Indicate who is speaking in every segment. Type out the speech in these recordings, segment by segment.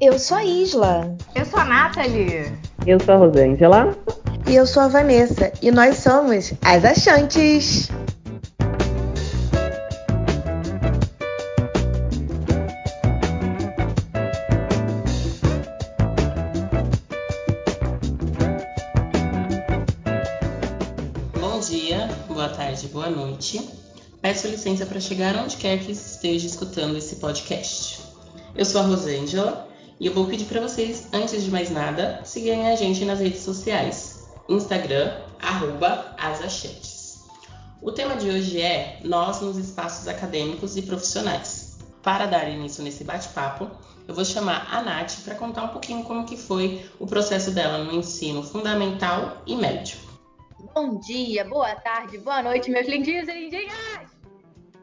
Speaker 1: Eu sou a Isla.
Speaker 2: Eu sou a Nathalie.
Speaker 3: Eu sou a Rosângela.
Speaker 1: E eu sou a Vanessa. E nós somos as Achantes.
Speaker 4: Bom dia, boa tarde, boa noite. Peço licença para chegar onde quer que esteja escutando esse podcast. Eu sou a Rosângela e eu vou pedir para vocês, antes de mais nada, seguirem a gente nas redes sociais. Instagram, arroba asachantes. O tema de hoje é Nós nos espaços acadêmicos e profissionais. Para dar início nesse bate-papo, eu vou chamar a Nath para contar um pouquinho como que foi o processo dela no ensino fundamental e médio.
Speaker 2: Bom dia, boa tarde, boa noite, meus lindinhos e lindinhas!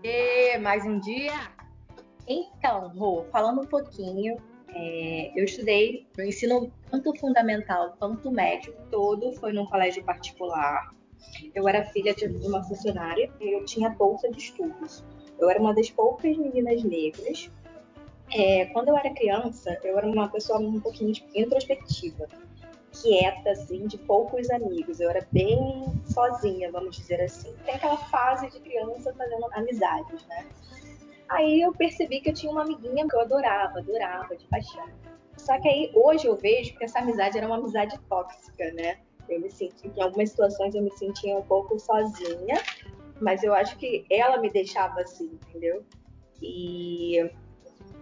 Speaker 2: E mais um dia! Então, Rô, falando um pouquinho, é, eu estudei no ensino tanto fundamental quanto médio, todo foi num colégio particular. Eu era filha de uma funcionária e eu tinha bolsa de estudos. Eu era uma das poucas meninas negras. É, quando eu era criança, eu era uma pessoa um pouquinho introspectiva quieta, assim, de poucos amigos. Eu era bem sozinha, vamos dizer assim. Tem aquela fase de criança fazendo amizades, né? Aí eu percebi que eu tinha uma amiguinha que eu adorava, adorava, de paixão. Só que aí hoje eu vejo que essa amizade era uma amizade tóxica, né? Eu me senti, em algumas situações eu me sentia um pouco sozinha, mas eu acho que ela me deixava assim, entendeu? E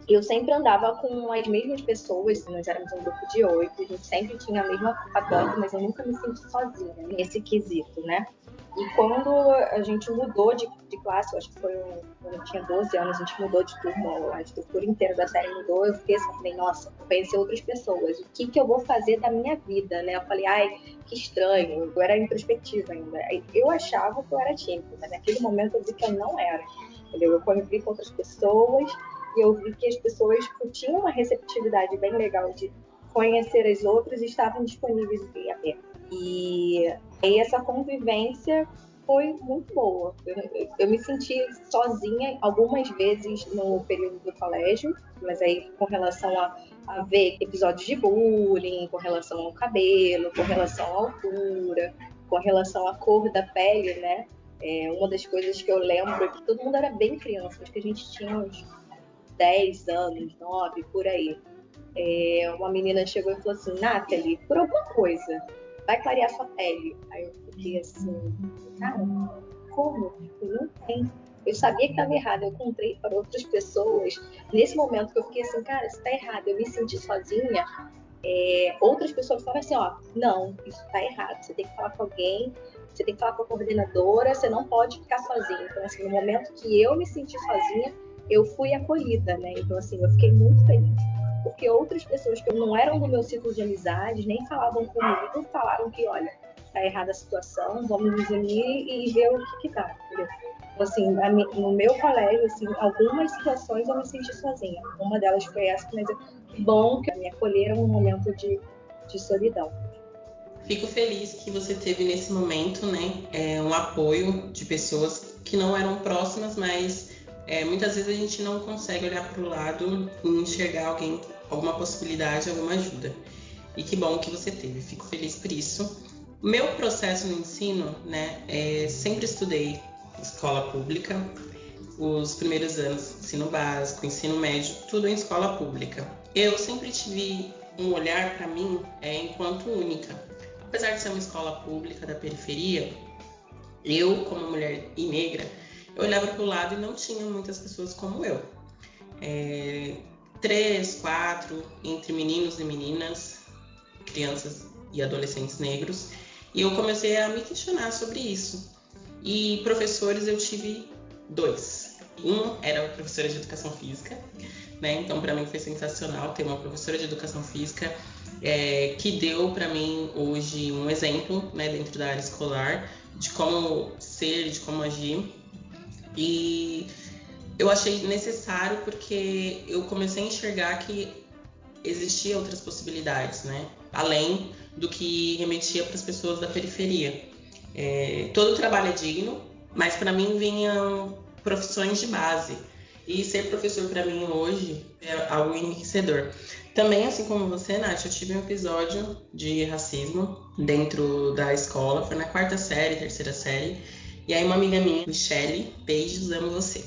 Speaker 2: eu sempre andava com as mesmas pessoas, nós éramos um grupo de oito, a gente sempre tinha a mesma patota, mas eu nunca me senti sozinha nesse quesito, né? E quando a gente mudou de, de classe, eu acho que foi quando eu tinha 12 anos, a gente mudou de turma, a estrutura inteira da série mudou, eu fiquei assim, falei, nossa, conhecer outras pessoas, o que, que eu vou fazer da minha vida, né? Eu falei, ai, que estranho, eu era introspectiva ainda. Eu achava que eu era tímida, mas naquele momento eu vi que eu não era, entendeu? Eu convivi com outras pessoas, e eu vi que as pessoas tinham uma receptividade bem legal de conhecer as outras e estavam disponíveis em aberto. E aí essa convivência foi muito boa. Eu, eu, me senti sozinha algumas vezes no período do colégio, mas aí com relação a, a ver episódios de bullying, com relação ao cabelo, com relação à altura, com relação à cor da pele, né? É, uma das coisas que eu lembro é que todo mundo era bem criança, acho que a gente tinha uns 10 anos, 9, por aí. É, uma menina chegou e falou assim, Nathalie, por alguma coisa, vai clarear sua pele. Aí eu fiquei assim, cara, como? Eu não tenho. Eu sabia que estava errado, eu contei para outras pessoas. Nesse momento que eu fiquei assim, cara, isso está errado, eu me senti sozinha. É, outras pessoas falaram assim, ó, não, isso está errado, você tem que falar com alguém, você tem que falar com a coordenadora, você não pode ficar sozinha. Então, assim, no momento que eu me senti sozinha, eu fui acolhida, né? Então, assim, eu fiquei muito feliz. Porque outras pessoas que não eram do meu círculo de amizades, nem falavam comigo, falaram que, olha, tá errada a situação, vamos nos unir e ver o que que dá, entendeu? Então, assim, no meu colégio, assim, algumas situações eu me senti sozinha. Uma delas foi essa, mas que bom que me acolheram num momento de, de solidão.
Speaker 4: Fico feliz que você teve nesse momento, né, é, um apoio de pessoas que não eram próximas, mas é, muitas vezes a gente não consegue olhar para o lado e enxergar alguém, alguma possibilidade, alguma ajuda. E que bom que você teve, fico feliz por isso. Meu processo no ensino, né, é, sempre estudei escola pública, os primeiros anos, ensino básico, ensino médio, tudo em escola pública. Eu sempre tive um olhar para mim é, enquanto única. Apesar de ser uma escola pública da periferia, eu, como mulher e negra, eu olhava para o lado e não tinha muitas pessoas como eu. É, três, quatro, entre meninos e meninas, crianças e adolescentes negros. E eu comecei a me questionar sobre isso. E professores eu tive dois. Um era professora de educação física, né? Então para mim foi sensacional ter uma professora de educação física é, que deu para mim hoje um exemplo, né, dentro da área escolar de como ser, de como agir. E eu achei necessário porque eu comecei a enxergar que existiam outras possibilidades, né? Além do que remetia para as pessoas da periferia. É, todo trabalho é digno, mas para mim vinham profissões de base. E ser professor para mim hoje é algo enriquecedor. Também, assim como você, Nath, eu tive um episódio de racismo dentro da escola, foi na quarta série, terceira série. E aí uma amiga minha, Michelle, beijos, amo você.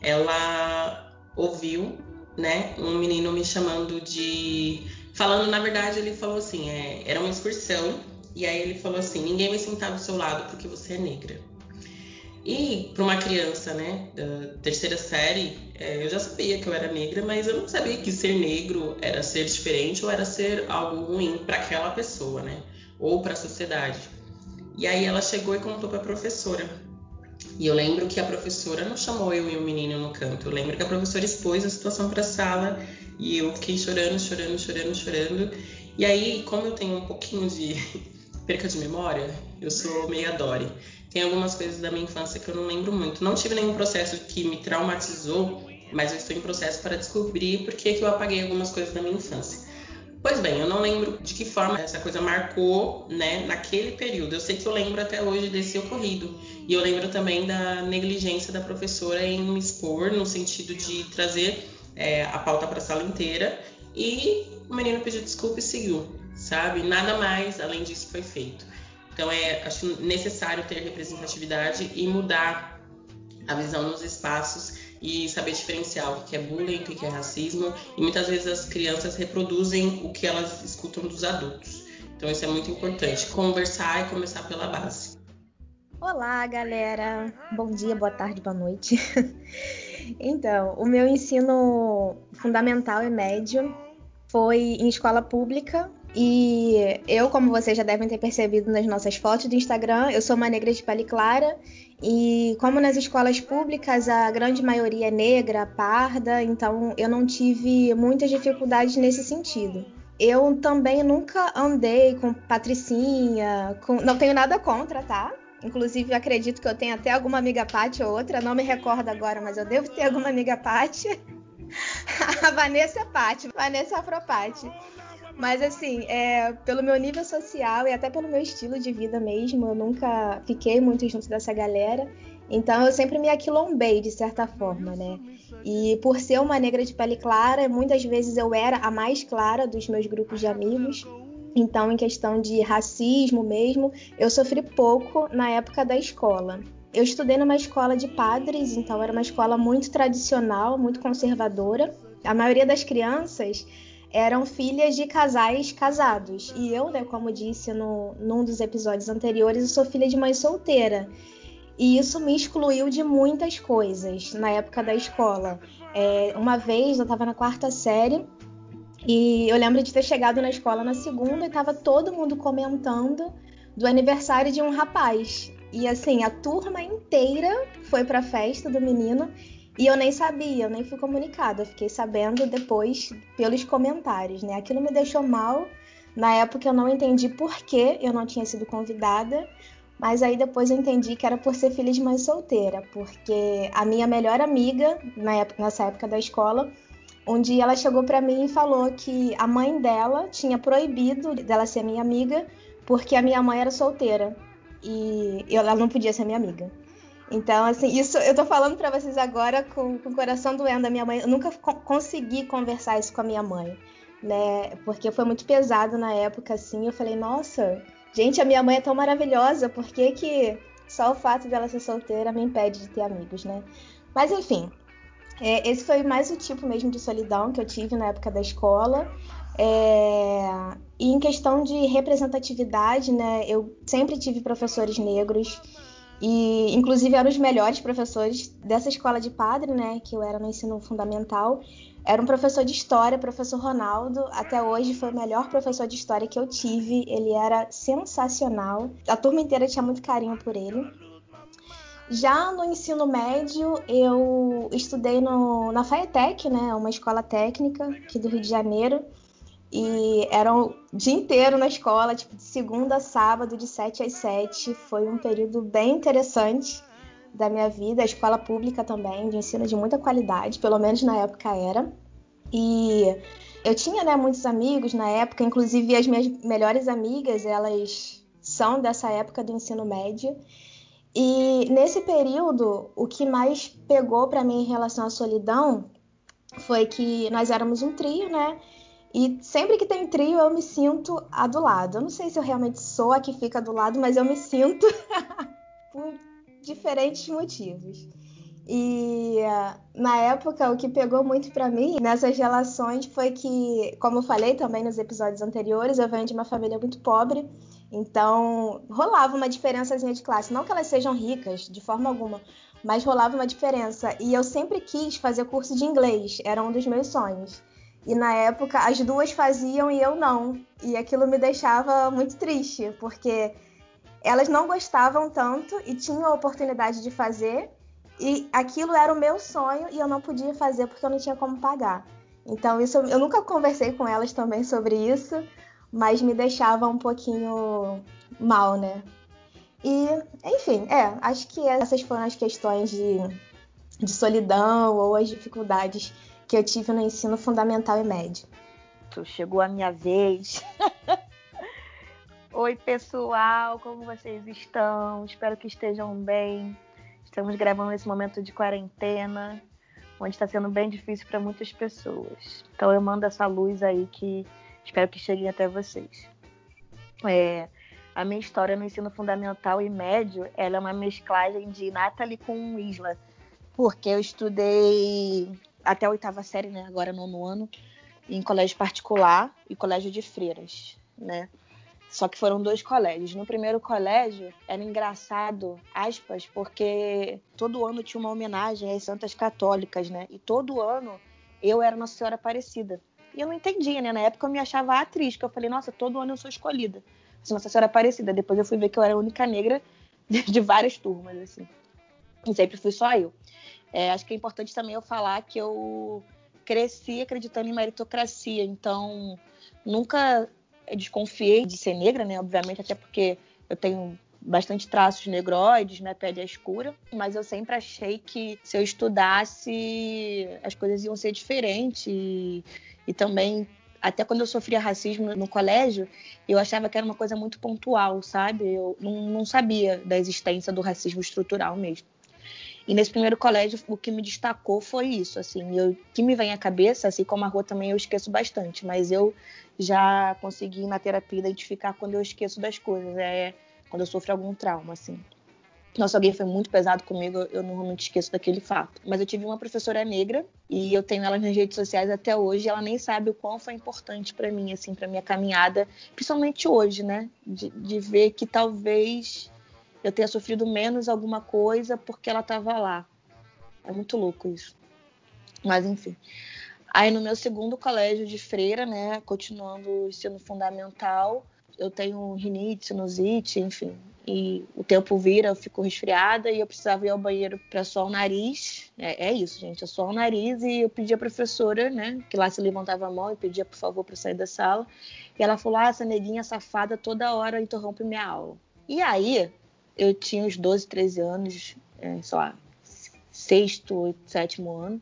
Speaker 4: Ela ouviu, né, um menino me chamando de. Falando, na verdade, ele falou assim: é, era uma excursão, e aí ele falou assim: ninguém vai sentar do seu lado porque você é negra. E para uma criança, né, da terceira série, é, eu já sabia que eu era negra, mas eu não sabia que ser negro era ser diferente ou era ser algo ruim para aquela pessoa, né, ou para a sociedade. E aí ela chegou e contou para a professora. E eu lembro que a professora não chamou eu e o menino no canto. Eu lembro que a professora expôs a situação para a sala e eu fiquei chorando, chorando, chorando, chorando. E aí, como eu tenho um pouquinho de perca de memória, eu sou meio Dory. Tem algumas coisas da minha infância que eu não lembro muito. Não tive nenhum processo que me traumatizou, mas eu estou em processo para descobrir por que eu apaguei algumas coisas da minha infância. Pois bem, eu não lembro de que forma essa coisa marcou, né, naquele período. Eu sei que eu lembro até hoje desse ocorrido. E eu lembro também da negligência da professora em me expor, no sentido de trazer é, a pauta para a sala inteira. E o menino pediu desculpa e seguiu, sabe? Nada mais além disso foi feito. Então, é, acho necessário ter representatividade e mudar a visão nos espaços e saber diferenciar o que é bullying, o que é racismo. E muitas vezes as crianças reproduzem o que elas escutam dos adultos. Então isso é muito importante, conversar e começar pela base.
Speaker 1: Olá, galera. Bom dia, boa tarde, boa noite. então, o meu ensino fundamental e médio foi em escola pública e eu, como vocês já devem ter percebido nas nossas fotos do Instagram, eu sou uma negra de pele clara e como nas escolas públicas a grande maioria é negra, parda, então eu não tive muitas dificuldades nesse sentido. Eu também nunca andei com patricinha, com... não tenho nada contra, tá? Inclusive, acredito que eu tenho até alguma amiga Paty ou outra, não me recordo agora, mas eu devo ter alguma amiga Paty. a Vanessa Paty, Vanessa Afropati. Mas assim, é, pelo meu nível social e até pelo meu estilo de vida mesmo, eu nunca fiquei muito junto dessa galera. Então eu sempre me aquilombei de certa forma, né? E por ser uma negra de pele clara, muitas vezes eu era a mais clara dos meus grupos de amigos. Então, em questão de racismo mesmo, eu sofri pouco na época da escola. Eu estudei numa escola de padres, então era uma escola muito tradicional, muito conservadora. A maioria das crianças eram filhas de casais casados. E eu, né, como disse no, num dos episódios anteriores, eu sou filha de mãe solteira. E isso me excluiu de muitas coisas na época da escola. É, uma vez eu estava na quarta série e eu lembro de ter chegado na escola na segunda e estava todo mundo comentando do aniversário de um rapaz. E assim, a turma inteira foi para a festa do menino e eu nem sabia, eu nem fui comunicada, eu fiquei sabendo depois pelos comentários, né? Aquilo me deixou mal. Na época eu não entendi por que eu não tinha sido convidada, mas aí depois eu entendi que era por ser filha de mãe solteira, porque a minha melhor amiga, na época, nessa época da escola, um dia ela chegou para mim e falou que a mãe dela tinha proibido dela ser minha amiga porque a minha mãe era solteira e ela não podia ser minha amiga. Então, assim, isso eu tô falando para vocês agora com, com, o coração doendo. A minha mãe, eu nunca co consegui conversar isso com a minha mãe, né? Porque foi muito pesado na época, assim. Eu falei, nossa, gente, a minha mãe é tão maravilhosa, por que, que só o fato dela ser solteira me impede de ter amigos, né? Mas enfim, é, esse foi mais o tipo mesmo de solidão que eu tive na época da escola. É... E em questão de representatividade, né? Eu sempre tive professores negros. E, inclusive, eram os melhores professores dessa escola de padre, né? Que eu era no ensino fundamental. Era um professor de história, professor Ronaldo. Até hoje foi o melhor professor de história que eu tive. Ele era sensacional. A turma inteira tinha muito carinho por ele. Já no ensino médio, eu estudei no, na FAETEC, né? Uma escola técnica aqui do Rio de Janeiro. E era o dia inteiro na escola, tipo, de segunda a sábado, de 7 às 7. Foi um período bem interessante da minha vida. A escola pública também, de ensino de muita qualidade, pelo menos na época era. E eu tinha, né, muitos amigos na época, inclusive as minhas melhores amigas, elas são dessa época do ensino médio. E nesse período, o que mais pegou para mim em relação à solidão foi que nós éramos um trio, né? E sempre que tem trio, eu me sinto a do lado. Eu não sei se eu realmente sou a que fica do lado, mas eu me sinto por diferentes motivos. E na época, o que pegou muito para mim nessas relações foi que, como eu falei também nos episódios anteriores, eu venho de uma família muito pobre, então rolava uma diferençazinha de classe. Não que elas sejam ricas, de forma alguma, mas rolava uma diferença. E eu sempre quis fazer curso de inglês, era um dos meus sonhos. E na época as duas faziam e eu não. E aquilo me deixava muito triste, porque elas não gostavam tanto e tinham a oportunidade de fazer, e aquilo era o meu sonho e eu não podia fazer porque eu não tinha como pagar. Então isso eu nunca conversei com elas também sobre isso, mas me deixava um pouquinho mal, né? E, enfim, é, acho que essas foram as questões de, de solidão ou as dificuldades que eu tive no ensino fundamental e médio.
Speaker 3: Chegou a minha vez. Oi, pessoal, como vocês estão? Espero que estejam bem. Estamos gravando nesse momento de quarentena, onde está sendo bem difícil para muitas pessoas. Então eu mando essa luz aí que espero que chegue até vocês. É, a minha história no ensino fundamental e médio, ela é uma mesclagem de Nathalie com Isla, porque eu estudei até a oitava série, né? Agora nono ano, em colégio particular e colégio de freiras, né? Só que foram dois colégios. No primeiro colégio era engraçado, aspas, porque todo ano tinha uma homenagem às santas católicas, né? E todo ano eu era Nossa Senhora Aparecida. E eu não entendia, né? Na época eu me achava atriz, que eu falei, nossa, todo ano eu sou escolhida. Nossa Senhora Aparecida. Depois eu fui ver que eu era a única negra de várias turmas, assim. E sempre fui só eu. É, acho que é importante também eu falar que eu cresci acreditando em meritocracia, então nunca desconfiei de ser negra, né? Obviamente, até porque eu tenho bastante traços negroides, minha pele é escura, mas eu sempre achei que se eu estudasse as coisas iam ser diferentes e, e também até quando eu sofria racismo no colégio, eu achava que era uma coisa muito pontual, sabe? Eu não, não sabia da existência do racismo estrutural mesmo. E nesse primeiro colégio, o que me destacou foi isso, assim, o que me vem à cabeça, assim como a rua também eu esqueço bastante, mas eu já consegui na terapia identificar quando eu esqueço das coisas, é quando eu sofro algum trauma, assim. Nossa, alguém foi muito pesado comigo, eu normalmente esqueço daquele fato. Mas eu tive uma professora negra e eu tenho ela nas redes sociais até hoje. Ela nem sabe o quão foi importante para mim, assim, para minha caminhada, principalmente hoje, né? De, de ver que talvez eu tenha sofrido menos alguma coisa porque ela estava lá. É muito louco isso. Mas enfim. Aí no meu segundo colégio de freira, né, continuando o ensino fundamental, eu tenho rinite, sinusite, enfim. E o tempo vira, eu fico resfriada e eu precisava ir ao banheiro para suar o nariz. É, é, isso, gente, eu suar o nariz e eu pedi à professora, né, que lá se levantava a mão e pedia por favor para sair da sala. E ela falou: "Ah, essa neguinha safada toda hora interrompe minha aula". E aí, eu tinha uns 12, 13 anos, é, sei lá, sexto, sétimo ano.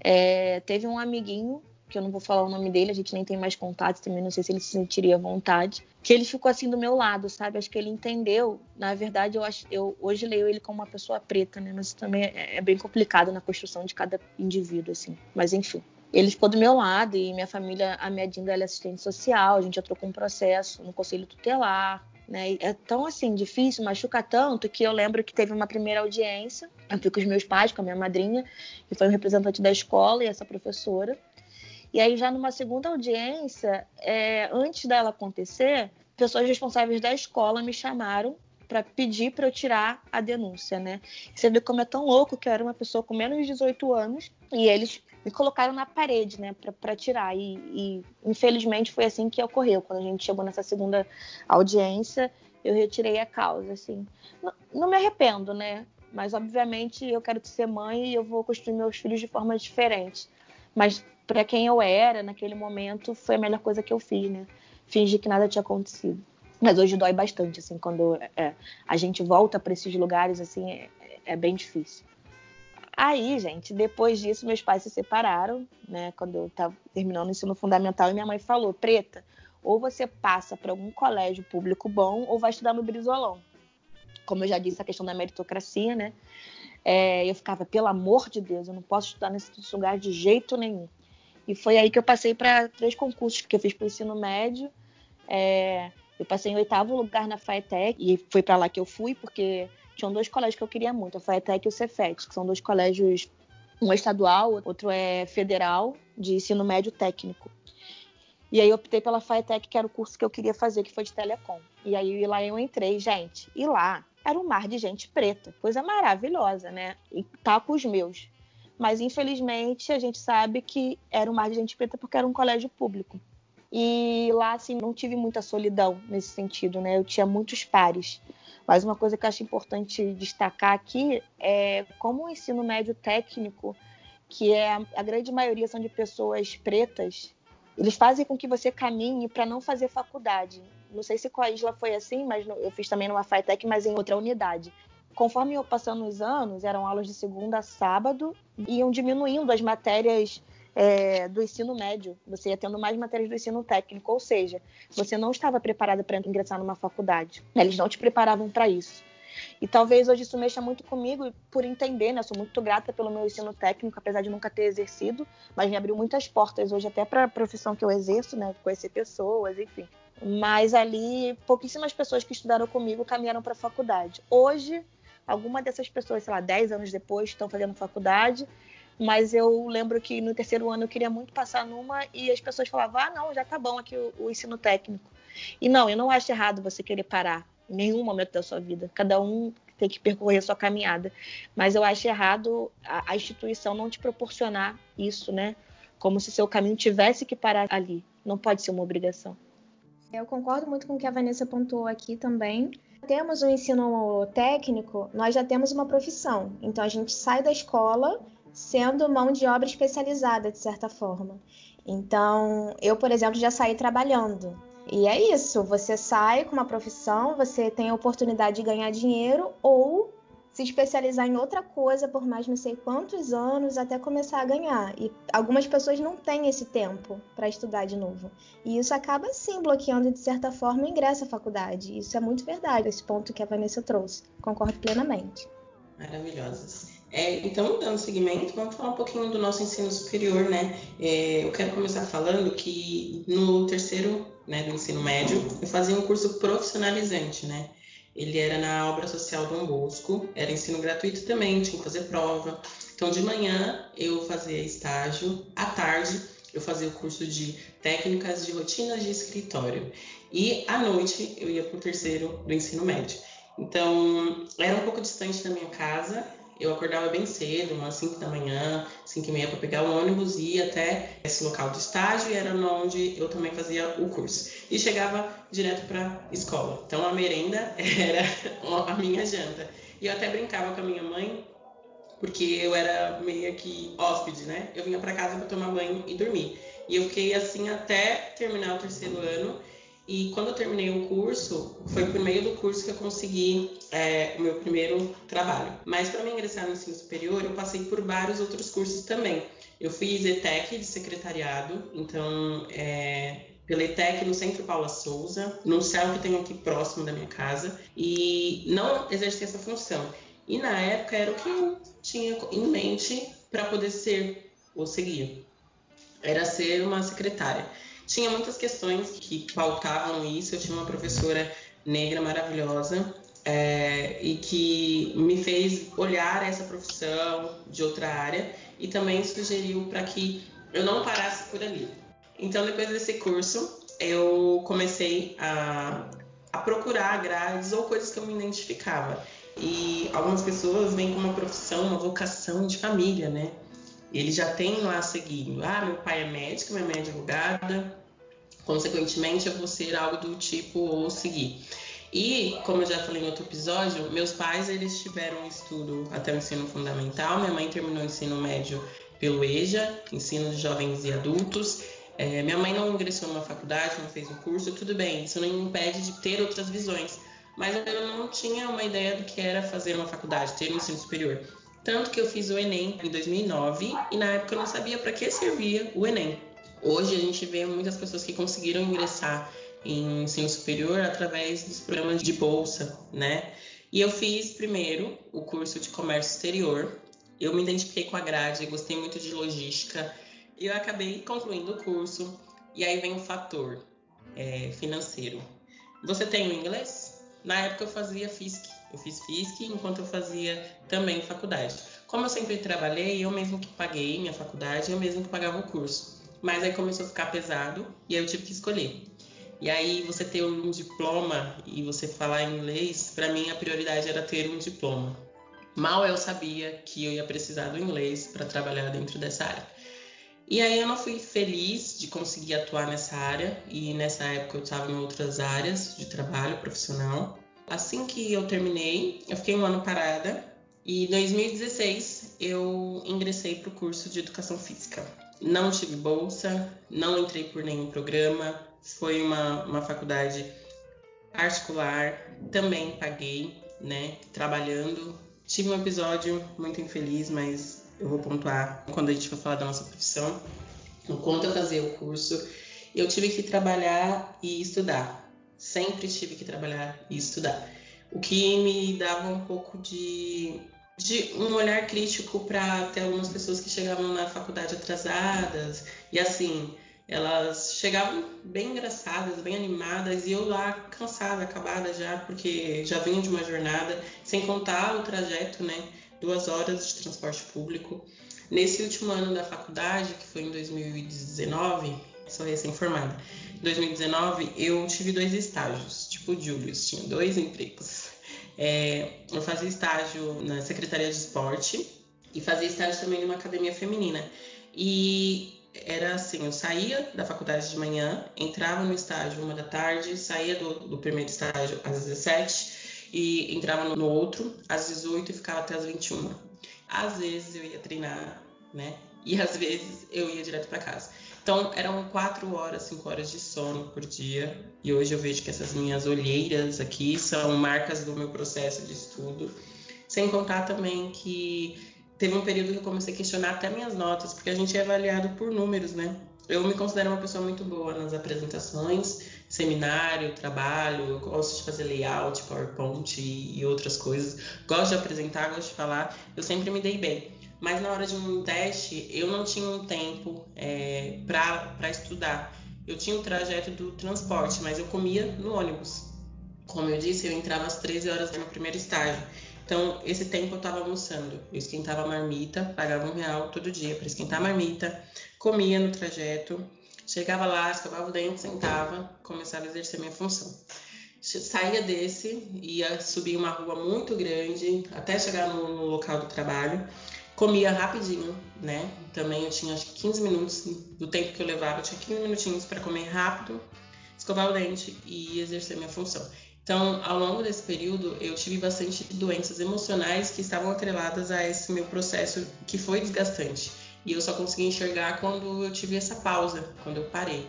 Speaker 3: É, teve um amiguinho, que eu não vou falar o nome dele, a gente nem tem mais contato, também não sei se ele se sentiria à vontade, que ele ficou assim do meu lado, sabe? Acho que ele entendeu. Na verdade, eu, acho, eu hoje leio ele como uma pessoa preta, né? Mas também é, é bem complicado na construção de cada indivíduo, assim. Mas enfim. Ele ficou do meu lado e minha família, a minha Dinda, ela é assistente social, a gente já trocou um processo no conselho tutelar, né? É tão assim difícil, machuca tanto que eu lembro que teve uma primeira audiência. Eu fui com os meus pais, com a minha madrinha, que foi um representante da escola e essa professora. E aí, já numa segunda audiência, é, antes dela acontecer, pessoas responsáveis da escola me chamaram para pedir para eu tirar a denúncia, né? Você vê como é tão louco que eu era uma pessoa com menos de 18 anos e eles me colocaram na parede, né, para tirar. E, e, infelizmente foi assim que ocorreu. Quando a gente chegou nessa segunda audiência, eu retirei a causa, assim. Não, não me arrependo, né? Mas obviamente eu quero ser mãe e eu vou construir meus filhos de forma diferente. Mas para quem eu era naquele momento foi a melhor coisa que eu fiz, né? Fingir que nada tinha acontecido. Mas hoje dói bastante, assim, quando é, a gente volta para esses lugares, assim, é, é bem difícil. Aí, gente, depois disso, meus pais se separaram, né? Quando eu estava terminando o ensino fundamental, e minha mãe falou: Preta, ou você passa para algum colégio público bom, ou vai estudar no Brizolão. Como eu já disse, a questão da meritocracia, né? É, eu ficava, pelo amor de Deus, eu não posso estudar nesse lugar de jeito nenhum. E foi aí que eu passei para três concursos que eu fiz para o ensino médio. É, eu passei em oitavo lugar na FAETEC e foi para lá que eu fui, porque tinham dois colégios que eu queria muito, a FAETEC e o Cefet, que são dois colégios, um é estadual, outro é federal, de ensino médio técnico. E aí optei pela FAETEC, que era o curso que eu queria fazer, que foi de telecom. E aí lá eu entrei, gente, e lá era um mar de gente preta, coisa maravilhosa, né? E tá com os meus. Mas infelizmente a gente sabe que era um mar de gente preta porque era um colégio público. E lá, assim, não tive muita solidão nesse sentido, né? Eu tinha muitos pares. Mas uma coisa que eu acho importante destacar aqui é como o ensino médio técnico, que é a grande maioria são de pessoas pretas, eles fazem com que você caminhe para não fazer faculdade. Não sei se com a Isla foi assim, mas eu fiz também numa FATEC, mas em outra unidade. Conforme eu passando os anos, eram aulas de segunda a sábado, iam diminuindo as matérias é, do ensino médio, você ia tendo mais matérias do ensino técnico, ou seja, você não estava preparada para ingressar numa faculdade. Eles não te preparavam para isso. E talvez hoje isso mexa muito comigo por entender, né? Sou muito grata pelo meu ensino técnico, apesar de nunca ter exercido, mas me abriu muitas portas hoje até para a profissão que eu exerço, né? Conhecer pessoas, enfim. Mas ali, pouquíssimas pessoas que estudaram comigo caminharam para a faculdade. Hoje, alguma dessas pessoas, sei lá, 10 anos depois, estão fazendo faculdade mas eu lembro que no terceiro ano eu queria muito passar numa e as pessoas falavam: ah, não, já tá bom aqui o, o ensino técnico. E não, eu não acho errado você querer parar em nenhum momento da sua vida. Cada um tem que percorrer a sua caminhada. Mas eu acho errado a, a instituição não te proporcionar isso, né? Como se seu caminho tivesse que parar ali. Não pode ser uma obrigação.
Speaker 1: Eu concordo muito com o que a Vanessa pontuou aqui também. Temos o um ensino técnico, nós já temos uma profissão. Então a gente sai da escola sendo mão de obra especializada, de certa forma. Então, eu, por exemplo, já saí trabalhando. E é isso, você sai com uma profissão, você tem a oportunidade de ganhar dinheiro ou se especializar em outra coisa por mais não sei quantos anos até começar a ganhar. E algumas pessoas não têm esse tempo para estudar de novo. E isso acaba sim bloqueando de certa forma o ingresso à faculdade. Isso é muito verdade, esse ponto que a Vanessa trouxe. Concordo plenamente.
Speaker 4: Maravilhosas. É, então, dando seguimento, vamos falar um pouquinho do nosso ensino superior, né? É, eu quero começar falando que no terceiro né, do ensino médio, eu fazia um curso profissionalizante, né? Ele era na obra social Dom Bosco, era ensino gratuito também, tinha que fazer prova. Então, de manhã eu fazia estágio, à tarde eu fazia o curso de técnicas de rotinas de escritório. E à noite eu ia para o terceiro do ensino médio. Então, era um pouco distante da minha casa, eu acordava bem cedo, umas 5 da manhã, 5 e meia, para pegar o ônibus e ir até esse local do estágio, e era onde eu também fazia o curso. E chegava direto para escola. Então a merenda era a minha janta. E eu até brincava com a minha mãe, porque eu era meio que hóspede, né? Eu vinha para casa para tomar banho e dormir. E eu fiquei assim até terminar o terceiro ano. E quando eu terminei o curso, foi por meio do curso que eu consegui é, o meu primeiro trabalho. Mas para me ingressar no ensino superior, eu passei por vários outros cursos também. Eu fiz ETEC de secretariado, então é, pela ETEC no Centro Paula Souza, no céu que tem aqui próximo da minha casa, e não exerci essa função. E na época era o que eu tinha em mente para poder ser ou seguir. Era ser uma secretária tinha muitas questões que pautavam isso. Eu tinha uma professora negra maravilhosa é, e que me fez olhar essa profissão de outra área e também sugeriu para que eu não parasse por ali. Então, depois desse curso, eu comecei a, a procurar grades ou coisas que eu me identificava. E algumas pessoas vêm com uma profissão, uma vocação de família, né? Ele já tem lá seguindo. Ah, meu pai é médico, minha mãe é advogada, consequentemente eu vou ser algo do tipo ou seguir. E, como eu já falei em outro episódio, meus pais eles tiveram estudo até o ensino fundamental, minha mãe terminou o ensino médio pelo EJA, ensino de jovens e adultos. É, minha mãe não ingressou numa faculdade, não fez um curso, tudo bem, isso não impede de ter outras visões. Mas eu não tinha uma ideia do que era fazer uma faculdade, ter um ensino superior. Tanto que eu fiz o Enem em 2009 e na época eu não sabia para que servia o Enem. Hoje a gente vê muitas pessoas que conseguiram ingressar em ensino superior através dos programas de bolsa, né? E eu fiz primeiro o curso de comércio exterior. Eu me identifiquei com a grade, gostei muito de logística. eu acabei concluindo o curso. E aí vem o fator é, financeiro. Você tem o inglês? Na época eu fazia FISC. Eu fiz FISC enquanto eu fazia também faculdade. Como eu sempre trabalhei, eu mesmo que paguei minha faculdade, eu mesmo que pagava o curso. Mas aí começou a ficar pesado e aí eu tive que escolher. E aí você ter um diploma e você falar inglês, para mim a prioridade era ter um diploma. Mal eu sabia que eu ia precisar do inglês para trabalhar dentro dessa área. E aí eu não fui feliz de conseguir atuar nessa área e nessa época eu estava em outras áreas de trabalho profissional. Assim que eu terminei, eu fiquei um ano parada e em 2016 eu ingressei para o curso de educação física. Não tive bolsa, não entrei por nenhum programa, foi uma, uma faculdade particular, também paguei, né, trabalhando. Tive um episódio muito infeliz, mas eu vou pontuar quando a gente for falar da nossa profissão. Enquanto eu fazia o curso, eu tive que trabalhar e estudar. Sempre tive que trabalhar e estudar. O que me dava um pouco de de um olhar crítico para ter algumas pessoas que chegavam na faculdade atrasadas e assim elas chegavam bem engraçadas, bem animadas e eu lá cansada, acabada já porque já vinha de uma jornada, sem contar o trajeto, né? Duas horas de transporte público. Nesse último ano da faculdade, que foi em 2019, sou recém-formada. Em 2019 eu tive dois estágios, tipo Julius, tinha dois empregos. É, eu fazia estágio na Secretaria de Esporte e fazia estágio também numa academia feminina. E era assim, eu saía da faculdade de manhã, entrava no estágio uma da tarde, saía do, do primeiro estágio às 17 e entrava no, outro às 18 e ficava até às 21. Às vezes eu ia treinar, né? E às vezes eu ia direto para casa. Então eram quatro horas, cinco horas de sono por dia. E hoje eu vejo que essas minhas olheiras aqui são marcas do meu processo de estudo. Sem contar também que teve um período que eu comecei a questionar até minhas notas, porque a gente é avaliado por números, né? Eu me considero uma pessoa muito boa nas apresentações, seminário, trabalho, eu gosto de fazer layout, PowerPoint e outras coisas. Gosto de apresentar, gosto de falar. Eu sempre me dei bem mas na hora de um teste eu não tinha um tempo é, para estudar. Eu tinha o trajeto do transporte, mas eu comia no ônibus. Como eu disse, eu entrava às 13 horas no primeiro estágio. Então, esse tempo eu estava almoçando. Eu esquentava a marmita, pagava um real todo dia para esquentar a marmita, comia no trajeto, chegava lá, escovava o dente, sentava, começava a exercer minha função. Saía desse, ia subir uma rua muito grande até chegar no, no local do trabalho comia rapidinho, né? Também eu tinha acho que 15 minutos do tempo que eu levava, eu tinha 15 minutinhos para comer rápido, escovar o dente e exercer minha função. Então, ao longo desse período, eu tive bastante doenças emocionais que estavam atreladas a esse meu processo que foi desgastante. E eu só consegui enxergar quando eu tive essa pausa, quando eu parei.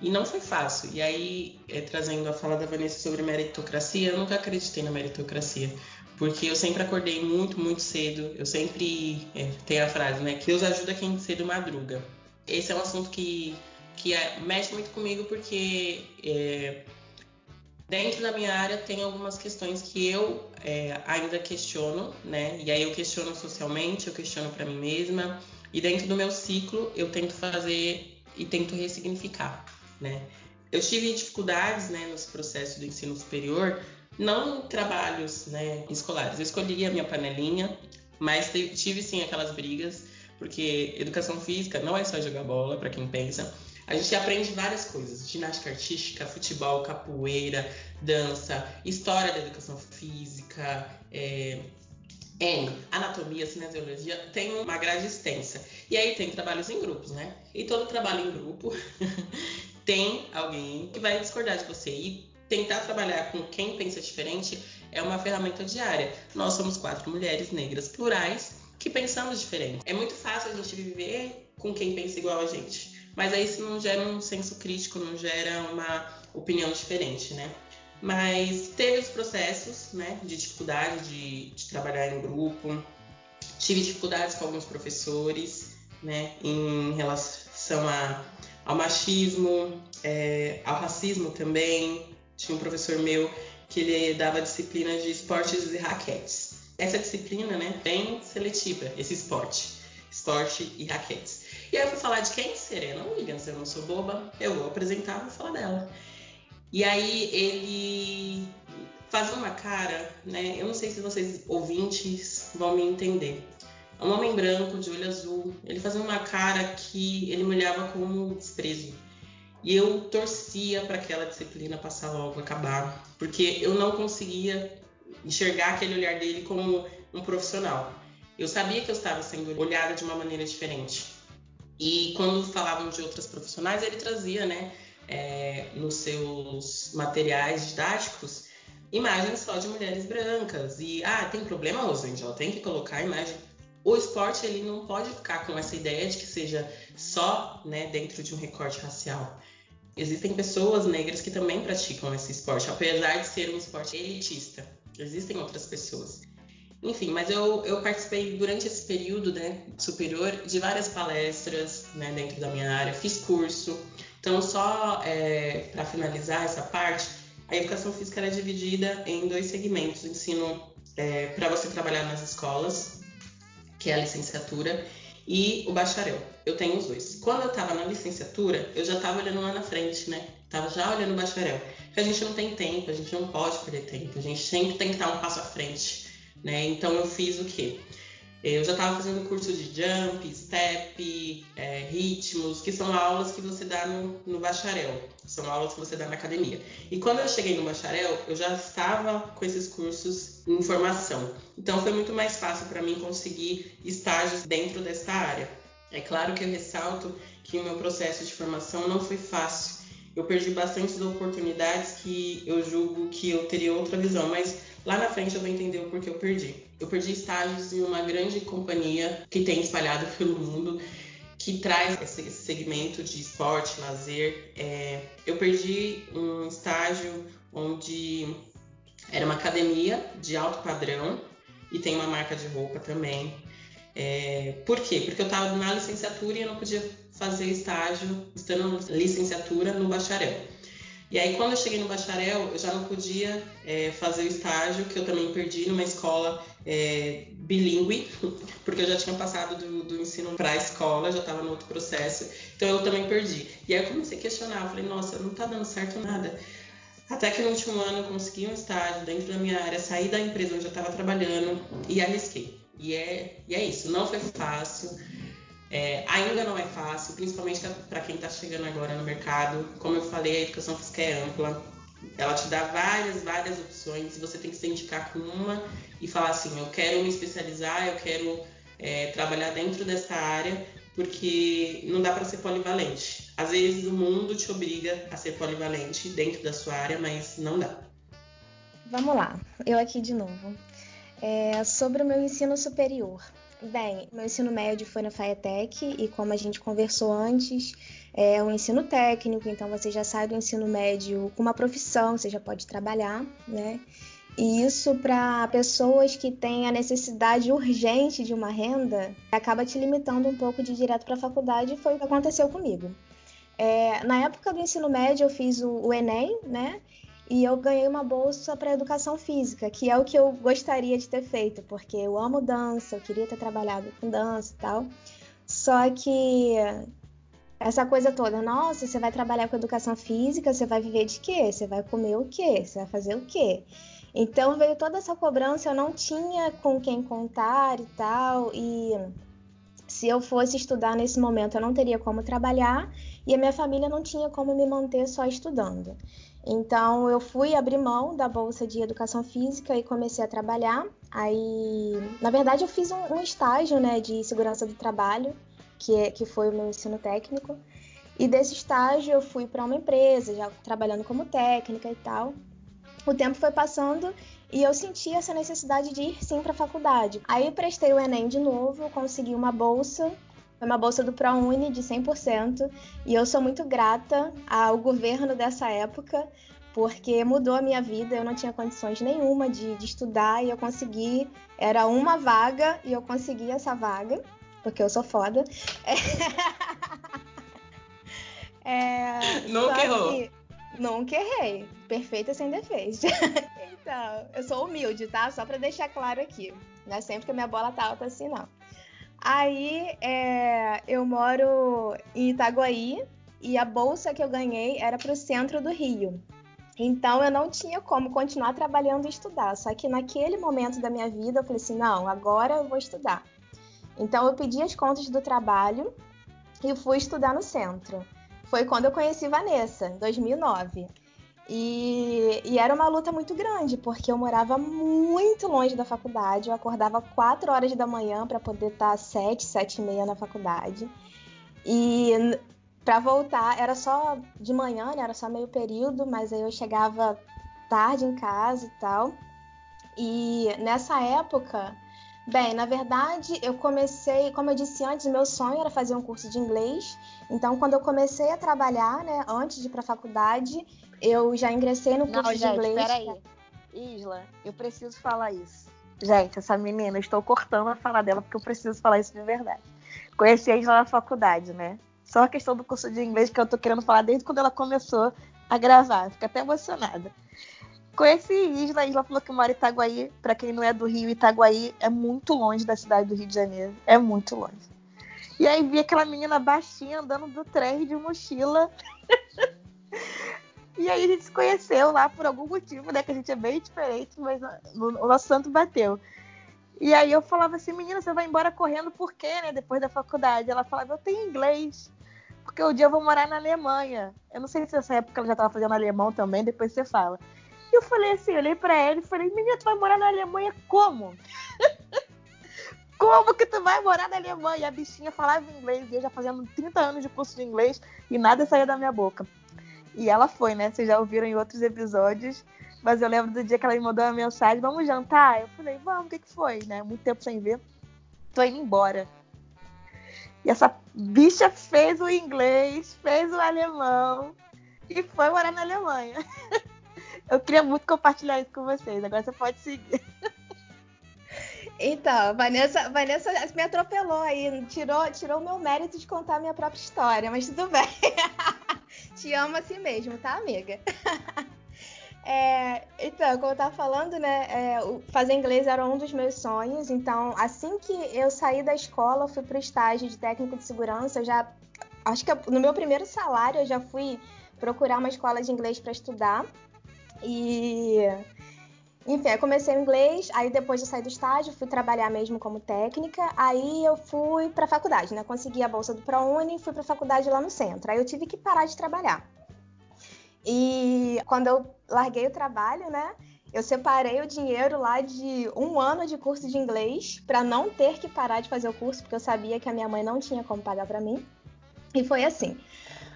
Speaker 4: E não foi fácil. E aí, é, trazendo a fala da Vanessa sobre meritocracia, eu nunca acreditei na meritocracia porque eu sempre acordei muito, muito cedo. Eu sempre é, tem a frase, né? Que Deus ajuda quem cedo madruga. Esse é um assunto que, que é, mexe muito comigo porque é, dentro da minha área tem algumas questões que eu é, ainda questiono, né? E aí eu questiono socialmente, eu questiono para mim mesma. E dentro do meu ciclo eu tento fazer e tento ressignificar, né? Eu tive dificuldades, né, nesse processo do ensino superior não trabalhos né, escolares. Eu escolhi a minha panelinha, mas tive sim aquelas brigas, porque educação física não é só jogar bola, para quem pensa. A gente aprende várias coisas: ginástica artística, futebol, capoeira, dança, história da educação física, é, N, anatomia, cinesiologia, tem uma grade extensa. E aí tem trabalhos em grupos, né? E todo trabalho em grupo tem alguém que vai discordar de você. E tentar trabalhar com quem pensa diferente é uma ferramenta diária. Nós somos quatro mulheres negras plurais que pensamos diferente. É muito fácil a gente viver com quem pensa igual a gente, mas aí isso não gera um senso crítico, não gera uma opinião diferente, né? Mas teve os processos, né, de dificuldade de, de trabalhar em grupo, tive dificuldades com alguns professores, né, em relação a, ao machismo, é, ao racismo também, tinha um professor meu que ele dava disciplina de esportes e raquetes. Essa disciplina, né, bem seletiva, esse esporte, esporte e raquetes. E aí eu fui falar de quem? Serena Williams. Eu não sou boba, eu vou apresentar, vou falar dela. E aí ele faz uma cara, né? Eu não sei se vocês ouvintes vão me entender. É um homem branco, de olho azul. Ele fazia uma cara que ele me olhava como desprezo. E eu torcia para aquela disciplina passar logo, acabar, porque eu não conseguia enxergar aquele olhar dele como um profissional. Eu sabia que eu estava sendo olhada de uma maneira diferente. E quando falavam de outras profissionais, ele trazia, né, é, nos seus materiais didáticos, imagens só de mulheres brancas. E, ah, tem problema, Rosangela, tem que colocar a imagem. O esporte, ele não pode ficar com essa ideia de que seja só né, dentro de um recorte racial. Existem pessoas negras que também praticam esse esporte, apesar de ser um esporte elitista. Existem outras pessoas. Enfim, mas eu, eu participei durante esse período né, superior de várias palestras né, dentro da minha área, fiz curso. Então, só é, para finalizar essa parte, a educação física era dividida em dois segmentos: ensino é, para você trabalhar nas escolas, que é a licenciatura, e o bacharel. Eu tenho os dois. Quando eu estava na licenciatura, eu já estava olhando lá na frente, né? Tava já olhando o bacharel. Porque a gente não tem tempo, a gente não pode perder tempo, a gente sempre tem que estar um passo à frente. Né? Então eu fiz o quê? Eu já estava fazendo curso de jump, step, é, ritmos, que são aulas que você dá no, no, bacharel, são aulas que você dá na academia. E quando eu cheguei no bacharel, eu já estava com esses cursos em formação. Então foi muito mais fácil para mim conseguir estágios dentro dessa área. É claro que eu ressalto que o meu processo de formação não foi fácil. Eu perdi bastantes oportunidades que eu julgo que eu teria outra visão, mas Lá na frente eu vou entender o porquê eu perdi. Eu perdi estágios em uma grande companhia que tem espalhado pelo mundo, que traz esse segmento de esporte, lazer. É, eu perdi um estágio onde era uma academia de alto padrão e tem uma marca de roupa também. É, por quê? Porque eu estava na licenciatura e eu não podia fazer estágio estando na licenciatura no bacharel. E aí, quando eu cheguei no bacharel, eu já não podia é, fazer o estágio, que eu também perdi numa escola é, bilíngue, porque eu já tinha passado do, do ensino para a escola, já estava no outro processo, então eu também perdi. E aí eu comecei a questionar, eu falei, nossa, não está dando certo nada. Até que no último ano eu consegui um estágio dentro da minha área, saí da empresa onde eu estava trabalhando e arrisquei. E é, e é isso, não foi fácil. É, ainda não é fácil, principalmente para quem está chegando agora no mercado. Como eu falei, a educação física é ampla. Ela te dá várias, várias opções. Você tem que se indicar com uma e falar assim: eu quero me especializar, eu quero é, trabalhar dentro dessa área, porque não dá para ser polivalente. Às vezes o mundo te obriga a ser polivalente dentro da sua área, mas não dá.
Speaker 1: Vamos lá, eu aqui de novo. É, sobre o meu ensino superior. Bem, meu ensino médio foi na FAETEC e como a gente conversou antes, é um ensino técnico, então você já sai do ensino médio com uma profissão, você já pode trabalhar, né? E isso para pessoas que têm a necessidade urgente de uma renda acaba te limitando um pouco de ir direto para a faculdade, e foi o que aconteceu comigo. É, na época do ensino médio eu fiz o, o Enem, né? E eu ganhei uma bolsa para educação física, que é o que eu gostaria de ter feito, porque eu amo dança, eu queria ter trabalhado com dança e tal. Só que essa coisa toda, nossa, você vai trabalhar com educação física, você vai viver de quê? Você vai comer o quê? Você vai fazer o quê? Então veio toda essa cobrança, eu não tinha com quem contar e tal, e se eu fosse estudar nesse momento, eu não teria como trabalhar e a minha família não tinha como me manter só estudando. Então eu fui abrir mão da bolsa de educação física e comecei a trabalhar. Aí, na verdade, eu fiz um, um estágio né, de segurança do trabalho, que, é, que foi o meu ensino técnico. E desse estágio eu fui para uma empresa, já trabalhando como técnica e tal. O tempo foi passando e eu senti essa necessidade de ir sim para a faculdade. Aí prestei o Enem de novo, consegui uma bolsa foi uma bolsa do ProUni de 100% e eu sou muito grata ao governo dessa época porque mudou a minha vida. Eu não tinha condições nenhuma de, de estudar e eu consegui. Era uma vaga e eu consegui essa vaga porque eu sou foda.
Speaker 4: É... Nunca errou.
Speaker 1: Nunca errei. Perfeita sem defeito. então, eu sou humilde, tá? Só para deixar claro aqui. Não é sempre que a minha bola tá alta assim, não. Aí é, eu moro em Itaguaí e a bolsa que eu ganhei era para o centro do Rio. Então eu não tinha como continuar trabalhando e estudar. Só que naquele momento da minha vida eu falei assim: não, agora eu vou estudar. Então eu pedi as contas do trabalho e fui estudar no centro. Foi quando eu conheci Vanessa, em 2009. E, e, era uma luta muito grande, porque eu morava muito longe da faculdade. Eu acordava 4 horas da manhã para poder estar às 7, 7 e meia na faculdade. E para voltar, era só de manhã, né? Era só meio período, mas aí eu chegava tarde em casa e tal. E nessa época, bem, na verdade, eu comecei, como eu disse antes, meu sonho era fazer um curso de inglês. Então, quando eu comecei a trabalhar, né, antes de ir para a faculdade, eu já ingressei no curso
Speaker 3: Não,
Speaker 1: de
Speaker 3: gente,
Speaker 1: inglês.
Speaker 3: Peraí. Isla, eu preciso falar isso. Gente, essa menina, eu estou cortando a falar dela porque eu preciso falar isso de verdade. Conheci a Isla na faculdade, né? Só a questão do curso de inglês que eu tô querendo falar desde quando ela começou a gravar. Fico até emocionada. Conheci Isla, a Isla falou que mora em Itaguaí. Para quem não é do Rio, Itaguaí é muito longe da cidade do Rio de Janeiro. É muito longe. E aí vi aquela menina baixinha andando do trem de mochila. E aí a gente se conheceu lá por algum motivo, né? Que a gente é bem diferente, mas o nosso santo bateu. E aí eu falava assim, menina, você vai embora correndo por quê, né? Depois da faculdade. Ela falava, eu tenho inglês, porque um dia eu vou morar na Alemanha. Eu não sei se nessa época ela já estava fazendo alemão também, depois você fala. E eu falei assim, olhei para ela e falei, menina, tu vai morar na Alemanha como? como que tu vai morar na Alemanha? E a bichinha falava inglês, e eu já fazendo 30 anos de curso de inglês e nada saía da minha boca. E ela foi, né? Vocês já ouviram em outros episódios. Mas eu lembro do dia que ela me mandou uma mensagem: vamos jantar? Eu falei: vamos, o que, que foi, né? Muito tempo sem ver. Tô indo embora. E essa bicha fez o inglês, fez o alemão e foi morar na Alemanha. Eu queria muito compartilhar isso com vocês. Agora você pode seguir.
Speaker 1: Então, Vanessa, Vanessa me atropelou aí, tirou, tirou o meu mérito de contar a minha própria história, mas tudo bem. Te amo assim mesmo, tá, amiga? É, então, como eu tava falando, né, é, fazer inglês era um dos meus sonhos. Então, assim que eu saí da escola, fui pro estágio de técnico de segurança. Eu já, acho que no meu primeiro salário, eu já fui procurar uma escola de inglês para estudar. E, enfim, eu comecei o inglês. Aí, depois de sair do estágio, fui trabalhar mesmo como técnica. Aí, eu fui para faculdade, né? Consegui a bolsa do ProUni e fui para faculdade lá no centro. Aí, eu tive que parar de trabalhar. E quando eu larguei o trabalho, né? Eu separei o dinheiro lá de um ano de curso de inglês para não ter que parar de fazer o curso, porque eu sabia que a minha mãe não tinha como pagar para mim. E foi assim.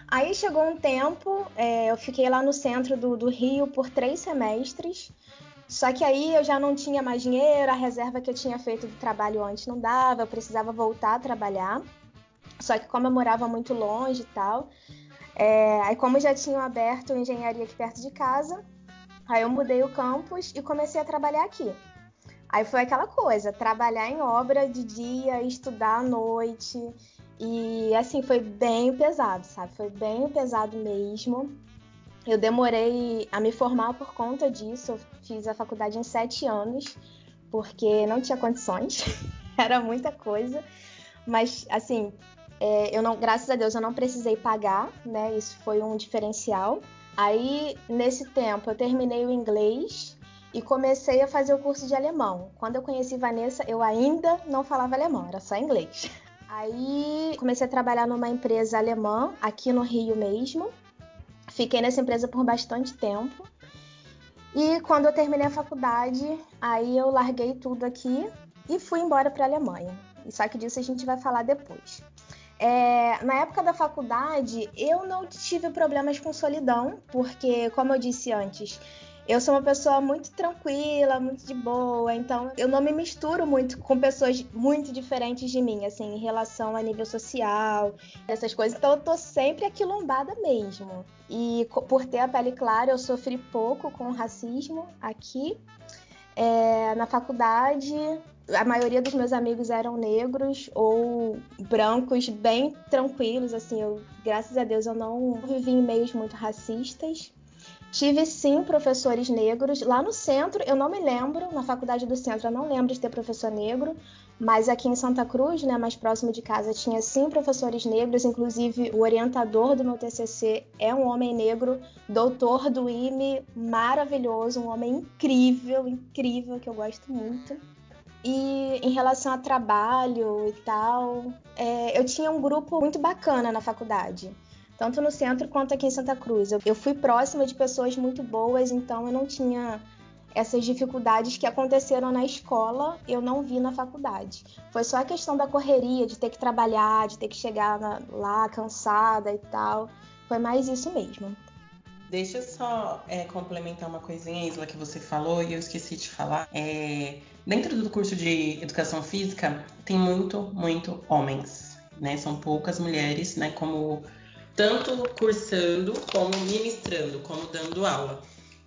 Speaker 1: Aí chegou um tempo, é, eu fiquei lá no centro do, do Rio por três semestres. Só que aí eu já não tinha mais dinheiro, a reserva que eu tinha feito do trabalho antes não dava, eu precisava voltar a trabalhar. Só que como eu morava muito longe e tal, é, aí, como já tinham aberto engenharia aqui perto de casa, aí eu mudei o campus e comecei a trabalhar aqui. Aí foi aquela coisa, trabalhar em obra de dia, estudar à noite. E assim, foi bem pesado, sabe? Foi bem pesado mesmo. Eu demorei a me formar por conta disso. Eu fiz a faculdade em sete anos, porque não tinha condições. Era muita coisa. Mas, assim, é, eu não, graças a Deus, eu não precisei pagar, né? Isso foi um diferencial. Aí, nesse tempo, eu terminei o inglês e comecei a fazer o curso de alemão. Quando eu conheci Vanessa, eu ainda não falava alemão, era só inglês. Aí, comecei a trabalhar numa empresa alemã, aqui no Rio mesmo. Fiquei nessa empresa por bastante tempo. E quando eu terminei a faculdade, aí eu larguei tudo aqui e fui embora para a Alemanha. E só que disso a gente vai falar depois. É, na época da faculdade, eu não tive problemas com solidão, porque, como eu disse antes, eu sou uma pessoa muito tranquila, muito de boa, então eu não me misturo muito com pessoas muito diferentes de mim, assim, em relação a nível social, essas coisas. Então eu tô sempre aquilombada mesmo. E por ter a pele clara, eu sofri pouco com racismo aqui. É, na faculdade, a maioria dos meus amigos eram negros ou brancos, bem tranquilos, assim, eu, graças a Deus eu não vivi em meios muito racistas. Tive sim professores negros. Lá no centro, eu não me lembro, na faculdade do centro, eu não lembro de ter professor negro, mas aqui em Santa Cruz, né, mais próximo de casa, tinha sim professores negros. Inclusive, o orientador do meu TCC é um homem negro, doutor do IME, maravilhoso, um homem incrível, incrível, que eu gosto muito. E em relação a trabalho e tal, é, eu tinha um grupo muito bacana na faculdade tanto no centro quanto aqui em Santa Cruz. Eu fui próxima de pessoas muito boas, então eu não tinha essas dificuldades que aconteceram na escola, eu não vi na faculdade. Foi só a questão da correria, de ter que trabalhar, de ter que chegar lá cansada e tal. Foi mais isso mesmo.
Speaker 4: Deixa eu só é, complementar uma coisinha, Isla, que você falou e eu esqueci de falar. É, dentro do curso de educação física, tem muito, muito homens, né? São poucas mulheres, né? Como tanto cursando como ministrando, como dando aula.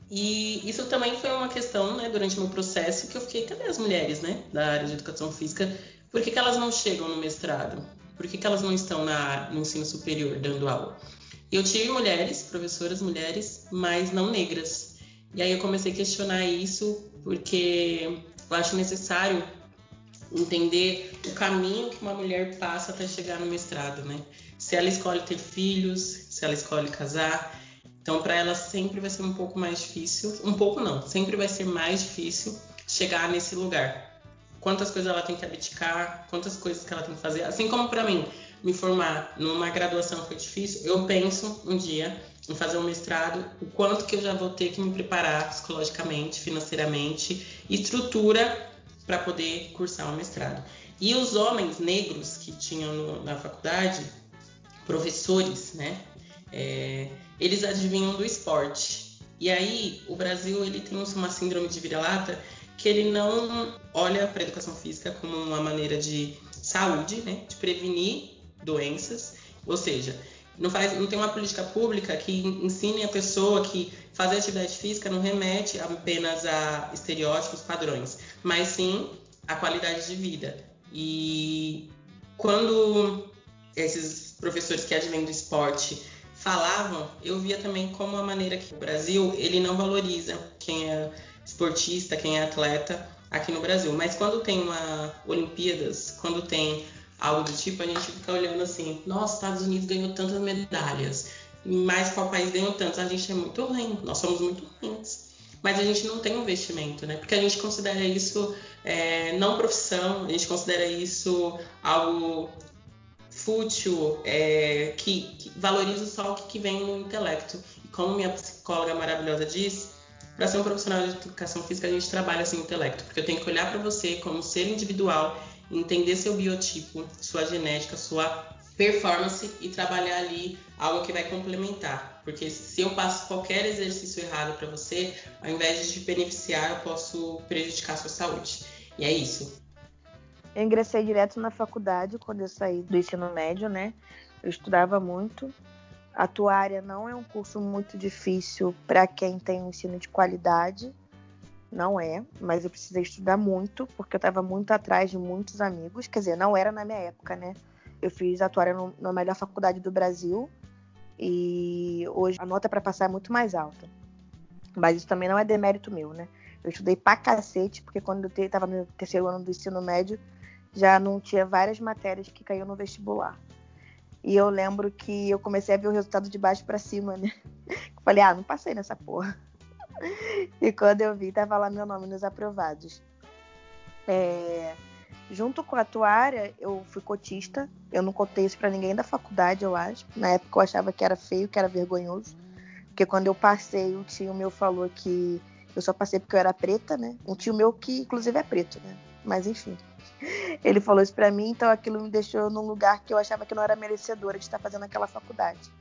Speaker 4: E isso também foi uma questão, né, durante meu processo, que eu fiquei, cadê as mulheres, né, da área de educação física? Por que, que elas não chegam no mestrado? Por que, que elas não estão na, no ensino superior dando aula? Eu tive mulheres, professoras mulheres, mas não negras. E aí eu comecei a questionar isso, porque eu acho necessário entender o caminho que uma mulher passa até chegar no mestrado, né? Se ela escolhe ter filhos, se ela escolhe casar. Então, para ela sempre vai ser um pouco mais difícil, um pouco não, sempre vai ser mais difícil chegar nesse lugar. Quantas coisas ela tem que abdicar, quantas coisas que ela tem que fazer. Assim como para mim, me formar numa graduação foi difícil, eu penso um dia em fazer um mestrado, o quanto que eu já vou ter que me preparar psicologicamente, financeiramente, estrutura para poder cursar um mestrado. E os homens negros que tinham no, na faculdade, professores, né? É, eles adivinham do esporte. E aí o Brasil ele tem uma síndrome de vira-lata que ele não olha para a educação física como uma maneira de saúde, né? De prevenir doenças, ou seja, não, faz, não tem uma política pública que ensine a pessoa que fazer atividade física não remete apenas a estereótipos, padrões, mas sim a qualidade de vida. E quando esses professores que advêm do esporte falavam, eu via também como a maneira que o Brasil ele não valoriza quem é esportista, quem é atleta aqui no Brasil. Mas quando tem uma Olimpíadas, quando tem algo do tipo, a gente fica olhando assim, nossa, Estados Unidos ganhou tantas medalhas, mais qual país ganhou tantas, a gente é muito ruim, nós somos muito ruins. Mas a gente não tem investimento, né? Porque a gente considera isso é, não profissão, a gente considera isso algo fútil, é, que, que, valoriza só o que vem no intelecto. E como minha psicóloga maravilhosa diz, para ser um profissional de educação física, a gente trabalha o intelecto, porque eu tenho que olhar para você como ser individual, entender seu biotipo, sua genética, sua performance e trabalhar ali algo que vai complementar. Porque se eu passo qualquer exercício errado para você, ao invés de te beneficiar, eu posso prejudicar a sua saúde. E é isso.
Speaker 3: Eu ingressei direto na faculdade quando eu saí do ensino médio, né? Eu estudava muito. Atuária não é um curso muito difícil para quem tem um ensino de qualidade. Não é, mas eu precisei estudar muito, porque eu estava muito atrás de muitos amigos. Quer dizer, não era na minha época, né? Eu fiz atuária no, na melhor faculdade do Brasil e hoje a nota para passar é muito mais alta. Mas isso também não é demérito meu, né? Eu estudei pra cacete, porque quando eu estava no terceiro ano do ensino médio, já não tinha várias matérias que caíam no vestibular. E eu lembro que eu comecei a ver o resultado de baixo para cima, né? Falei, ah, não passei nessa porra. E quando eu vi, tava lá meu nome nos aprovados. É... Junto com a atuária, eu fui cotista. Eu não contei isso para ninguém da faculdade, eu acho. Na época eu achava que era feio, que era vergonhoso. Porque quando eu passei, o tio meu falou que eu só passei porque eu era preta, né? Um tio meu que, inclusive, é preto, né? Mas enfim. Ele falou isso para mim, então aquilo me deixou num lugar que eu achava que não era merecedora de estar fazendo aquela faculdade.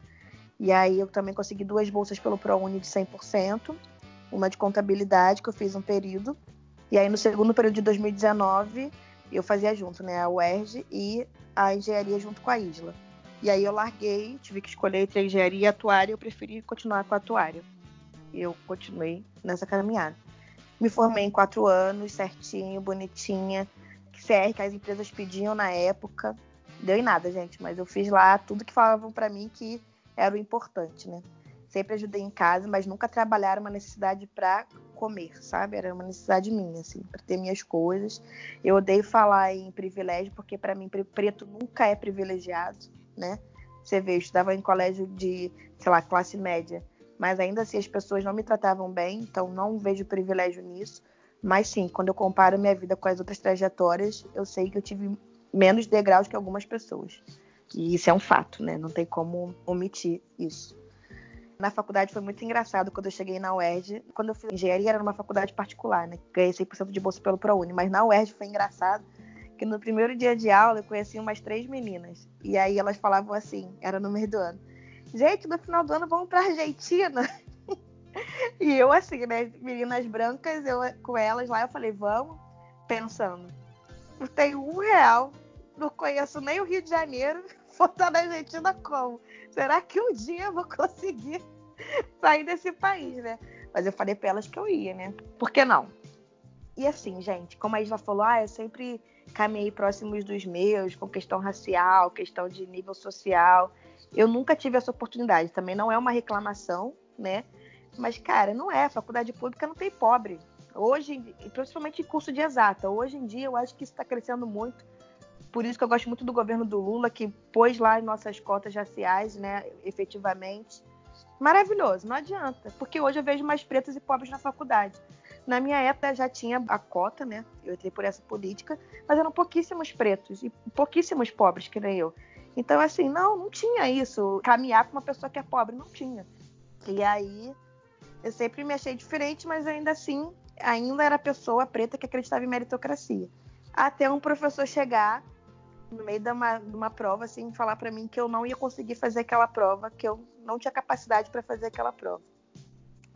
Speaker 3: E aí eu também consegui duas bolsas pelo ProUni de 100%, uma de contabilidade que eu fiz um período, e aí no segundo período de 2019 eu fazia junto, né, a UERJ e a engenharia junto com a Isla. E aí eu larguei, tive que escolher entre a engenharia e a atuária, eu preferi continuar com a atuária. E eu continuei nessa caminhada. Me formei em quatro anos, certinho, bonitinha, CR que as empresas pediam na época. Deu em nada, gente, mas eu fiz lá tudo que falavam para mim que era o importante, né? Sempre ajudei em casa, mas nunca trabalhar uma necessidade para comer, sabe? Era uma necessidade minha, assim, para ter minhas coisas. Eu odeio falar em privilégio, porque para mim preto nunca é privilegiado, né? Você vê, eu estudava em colégio de, sei lá, classe média, mas ainda assim as pessoas não me tratavam bem, então não vejo privilégio nisso. Mas sim, quando eu comparo minha vida com as outras trajetórias, eu sei que eu tive menos degraus que algumas pessoas. E isso é um fato, né? Não tem como omitir isso. Na faculdade foi muito engraçado quando eu cheguei na UERJ. Quando eu fiz engenharia era numa faculdade particular, né? Ganhei 100% de bolsa pelo ProUni. Mas na UERJ foi engraçado que no primeiro dia de aula eu conheci umas três meninas. E aí elas falavam assim, era no meio do ano. Gente, no final do ano vamos pra Argentina. e eu assim, né? Meninas brancas, eu com elas lá, eu falei, vamos, pensando. Não tenho um real, não conheço nem o Rio de Janeiro, vou estar na Argentina como? será que um dia eu vou conseguir sair desse país, né? Mas eu falei para elas que eu ia, né? Por que não? E assim, gente, como a Isla falou, ah, eu sempre caminhei próximos dos meus, com questão racial, questão de nível social. Eu nunca tive essa oportunidade. Também não é uma reclamação, né? Mas, cara, não é. Faculdade pública não tem pobre. Hoje, principalmente em curso de exata. Hoje em dia, eu acho que isso está crescendo muito por isso que eu gosto muito do governo do Lula, que pôs lá as nossas cotas raciais, né, efetivamente. Maravilhoso, não adianta, porque hoje eu vejo mais pretos e pobres na faculdade. Na minha época já tinha a cota, né? Eu entrei por essa política, mas eram pouquíssimos pretos e pouquíssimos pobres, que nem eu. Então, assim, não, não tinha isso. Caminhar com uma pessoa que é pobre, não tinha. E aí, eu sempre me achei diferente, mas ainda assim, ainda era pessoa preta que acreditava em meritocracia. Até um professor chegar no meio de uma, de uma prova, assim, falar para mim que eu não ia conseguir fazer aquela prova, que eu não tinha capacidade para fazer aquela prova.